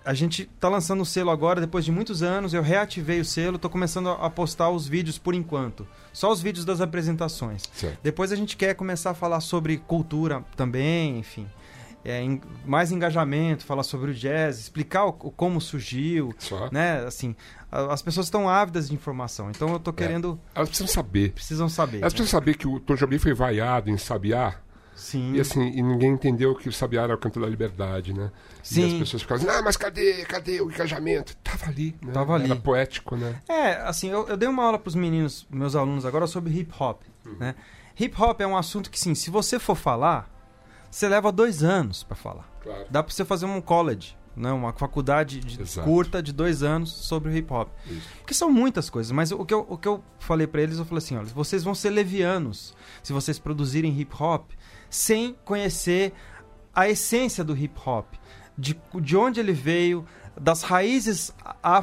a gente tá lançando o selo agora, depois de muitos anos, eu reativei o selo, tô começando a postar os vídeos por enquanto. Só os vídeos das apresentações. Certo. Depois a gente quer começar a falar sobre cultura também, enfim. É, em- mais engajamento, falar sobre o jazz, explicar o, como surgiu, Só. né? Assim, a- as pessoas estão ávidas de informação. Então eu tô querendo, Elas precisam saber. precisam saber. Elas né? precisam saber que o Tom Jobim foi vaiado em Sabiá. Sim. E assim, e ninguém entendeu que o Sabiá era o canto da liberdade, né? E as Sim. pessoas ficavam assim, ah, mas cadê, cadê o engajamento? Tava ali, né? Tava ali. Era poético, né? É, assim, eu, eu dei uma aula pros meninos, meus alunos agora, sobre hip hop, né? Hip hop é um assunto que, sim, se você for falar, você leva dois anos pra falar. Claro. Dá pra você fazer um college, né? Uma faculdade de- curta de dois anos sobre o hip hop. Isso. Porque são muitas coisas, mas o que eu, o que eu falei pra eles, eu falei assim, olha, vocês vão ser levianos se vocês produzirem hip hop sem conhecer a essência do hip hop, de, de onde ele veio, das raízes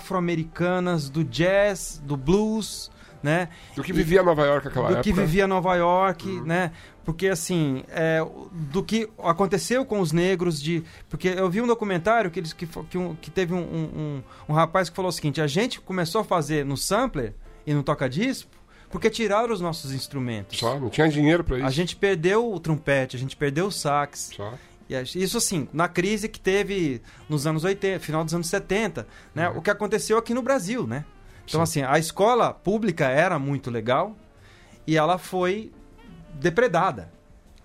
afro-americanas, do jazz, do blues, né? Do que vivia Nova York naquela do época. que vivia Nova York, né? Porque assim, é, do que aconteceu com os negros de, porque eu vi um documentário que eles que, que, um- que teve um, um, um- rapaz que falou o seguinte: a gente começou a fazer no sampler e no toca-disco porque tiraram os nossos instrumentos. Só, não tinha dinheiro pra isso. A gente perdeu o trompete, a gente perdeu o sax. Só. Isso assim, na crise que teve nos anos 80, final dos anos 70, né? O que aconteceu aqui no Brasil, né? Então, Uhum. Sim. assim, a escola pública era muito legal e ela foi depredada.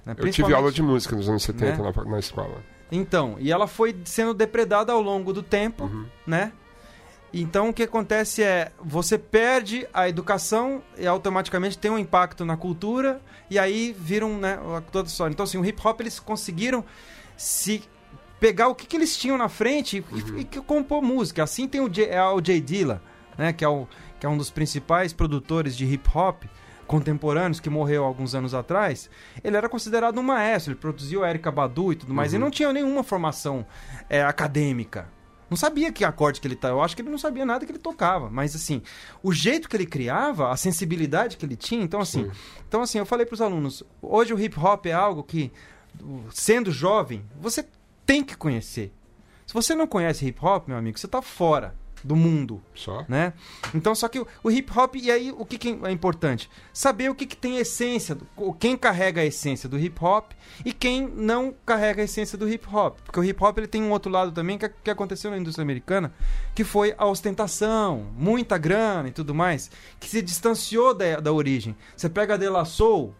né? Eu tive aula de música nos anos 70 Né? na, na escola. Então, e ela foi sendo depredada ao longo do tempo, Uhum. né? Então o que acontece é, você perde a educação e automaticamente tem um impacto na cultura e aí viram, né, toda a história. Então assim, o hip hop eles conseguiram se pegar o que, que eles tinham na frente e, Uhum. e que compor música. Assim tem o J, é o Jay Dilla, né, que é, o, que é um dos principais produtores de hip hop contemporâneos que morreu alguns anos atrás. Ele era considerado um maestro, ele produziu Erika Badu e tudo mais. Uhum. Ele não tinha nenhuma formação é, acadêmica. Não sabia que acorde que ele tá. Eu acho que ele não sabia nada que ele tocava. Mas assim, o jeito que ele criava, a sensibilidade que ele tinha, então assim. Sim. Então, assim, eu falei pros alunos, hoje o hip hop é algo que, sendo jovem, você tem que conhecer. Se você não conhece hip hop, meu amigo, você tá fora do mundo, Só. né? Então, só que o, o hip hop, e aí o que, que é importante? Saber o que, que tem essência, do- o- quem carrega a essência do hip hop e quem não carrega a essência do hip hop. Porque o hip hop ele tem um outro lado também que, que aconteceu na indústria americana, que foi a ostentação, muita grana e tudo mais, que se distanciou da, da origem. Você pega a De La Soul,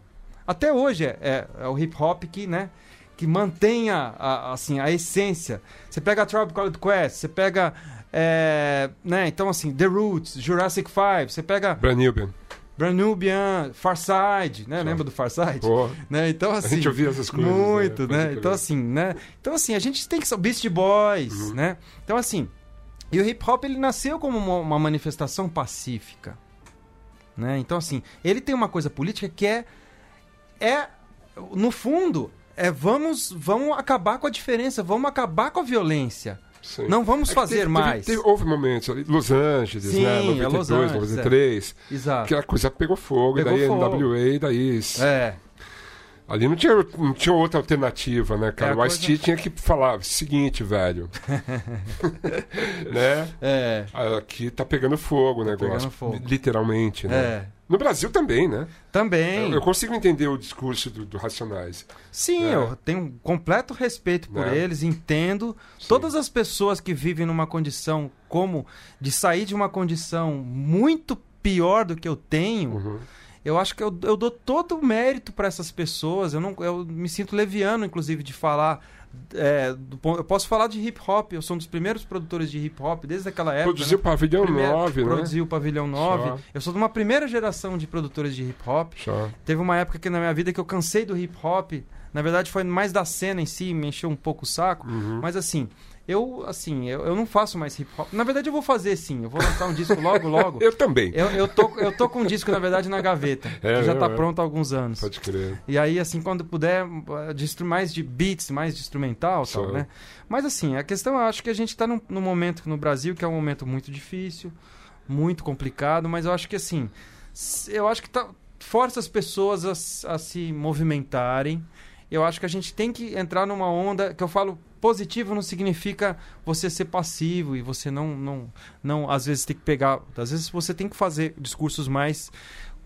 até hoje é, é- é o hip hop que, né? Que mantém a, a- assim, a essência. Você pega a Tribe Called Quest, você pega. É, né, então, assim, The Roots, Jurassic Five, você pega Branubian. Branubian, Farside, né? Só. Lembra do Farside? Né? Então, a assim. gente ouvia essas coisas. Muito, Pode né? crer. Então, assim, né? Então, assim, a gente tem que saber. Beast Boys, Uhum. né? Então, assim. E o hip hop, ele nasceu como uma, uma manifestação pacífica. Né? Então, assim, ele tem uma coisa política que é. É. No fundo, é vamos, vamos acabar com a diferença, vamos acabar com a violência. Sim. Não vamos É fazer teve- mais. teve- houve momentos ali, Los Angeles, Sim, né? é 92, Los Angeles, 93, Exato. que a coisa pegou fogo, Pegou e daí fogo. NWA, e daí. É. Ali não tinha, não tinha outra alternativa, né, cara? É, o Ice-T tinha que falar, seguinte, velho. né? É. Aqui tá pegando fogo o negócio. pegando fogo. Literalmente, né? É. No Brasil também, né? Também. Eu, eu consigo entender o discurso do, do Racionais. Sim, É. eu tenho um completo respeito por Né? eles, entendo. Sim. Todas as pessoas que vivem numa condição como de sair de uma condição muito pior do que eu tenho, Uhum. Eu acho que eu, eu dou todo o mérito para essas pessoas. Eu, não, eu me sinto leviano, inclusive, de falar. é, do eu posso falar de hip hop, eu sou um dos primeiros produtores de hip hop desde aquela época. Produziu né? Pavilhão Primeiro- 9, né? Produziu o Pavilhão 9. Só. Eu sou de uma primeira geração de produtores de hip hop. Só. Teve uma época que na minha vida que eu cansei do hip hop. Na verdade, foi mais da cena em si, me encheu um pouco o saco. Uhum. Mas assim, eu assim, eu, eu não faço mais hip hop. Na verdade, eu vou fazer sim. Eu vou lançar um disco logo, logo. Eu também. Eu, eu, tô, eu tô com um disco, na verdade, na gaveta. É, que já tá é. pronto há alguns anos. Pode crer. E aí, assim, quando puder, mais de beats, mais de instrumental Só. tal, né? Mas assim, a questão, eu acho que a gente tá num, num momento no Brasil que é um momento muito difícil, muito complicado, mas eu acho que assim, eu acho que tá, força as pessoas a, a se movimentarem. Eu acho que a gente tem que entrar numa onda que eu falo positivo não significa você ser passivo e você não não não às vezes tem que pegar, às vezes você tem que fazer discursos mais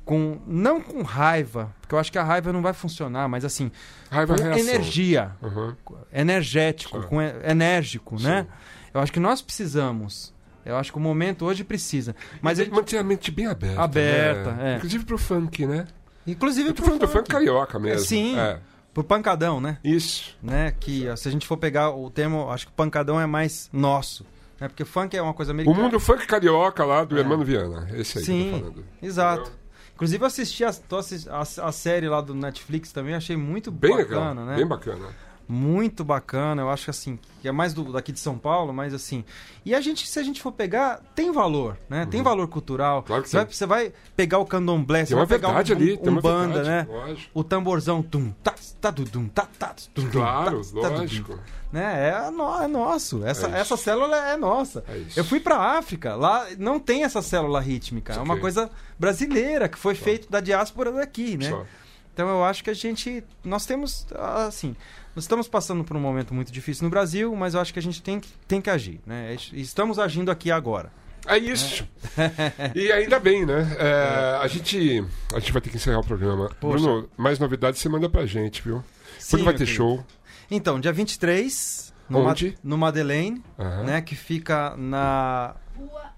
com não com raiva, porque eu acho que a raiva não vai funcionar, mas assim, Raiva com é reação. energia, Aham. energético, Sim. com enérgico, Sim. né? Eu acho que nós precisamos. Eu acho que o momento hoje precisa. Mas ele, manter a mente bem aberta. Aberta, né? é. Inclusive pro funk, né? inclusive pro falando do funk carioca mesmo. Sim. É. pro pancadão, né? Isso. né? Que ó, se a gente for pegar o termo, acho que o pancadão é mais nosso, né? Porque funk é uma coisa meio O mundo funk carioca lá do É. Hermano Viana. Esse aí que eu Sim. tô falando. Exato. Inclusive eu assisti a, a, a série lá do Netflix também, achei muito Bem bacana, legal. né? Bem bacana. Muito bacana, eu acho que assim, que é mais do, daqui de São Paulo, mas assim. E a gente, se a gente for pegar, tem valor, né? Tem valor cultural. Uhum. Claro que você, vai, você vai pegar o candomblé, você vai pegar um, ali. um, uma banda, verdade, né? Lógico. O tamborzão, tum, tá, tá, dudum, tá, tá, tum, tum, Claro, tá, tá, lógico. né? É, no- é nosso. Essa, É essa célula é nossa. É. Eu fui pra África, lá não tem essa célula rítmica. É uma coisa brasileira que foi feita da diáspora daqui, né? Só. Então eu acho que a gente. Nós temos. Assim. Nós estamos passando por um momento muito difícil no Brasil, mas eu acho que a gente tem que, tem que agir. Né? E Estamos agindo aqui agora. É isso. e ainda bem, né? É, a, gente, a gente vai ter que encerrar o programa. Poxa. Bruno, mais novidades você manda pra gente, viu? Quando vai ter querido. show? Então, dia 23, no, Ma- Onde? no Madeleine, Aham. né? Que fica na. Rua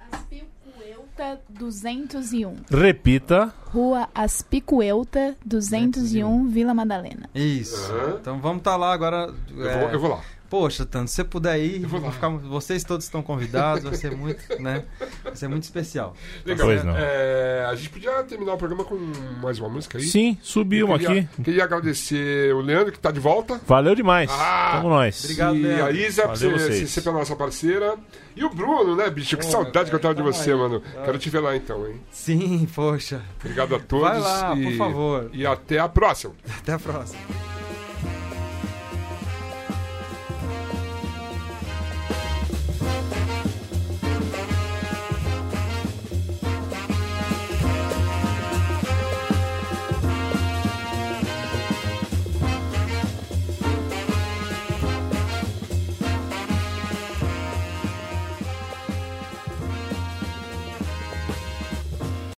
Aspicuelta 201. Repita. Rua Aspicuelta 201, Vila Madalena. Isso. Aham. Então vamos estar lá agora. Eu, é, vou, eu vou lá. Poxa, Tanto, se você puder ir, Eu vou lá. ficar- vocês todos estão convidados, vai ser muito, né? Vai ser muito especial. Legal. Pois não. É, a gente podia terminar o programa com mais uma música aí? Sim, subiu queria, aqui. Queria agradecer o Leandro, que tá de volta. Valeu demais. Ah, Tamo nós. obrigado. e Leandro. a Isa, por ser, vocês. ser pela nossa parceira. E o Bruno, né, bicho? Que Pô, saudade que eu tava de você, aí. mano. Ah. Quero te ver lá então, hein? Sim, poxa. Obrigado a todos. Vai lá, e, por favor. E até a próxima. Até a próxima.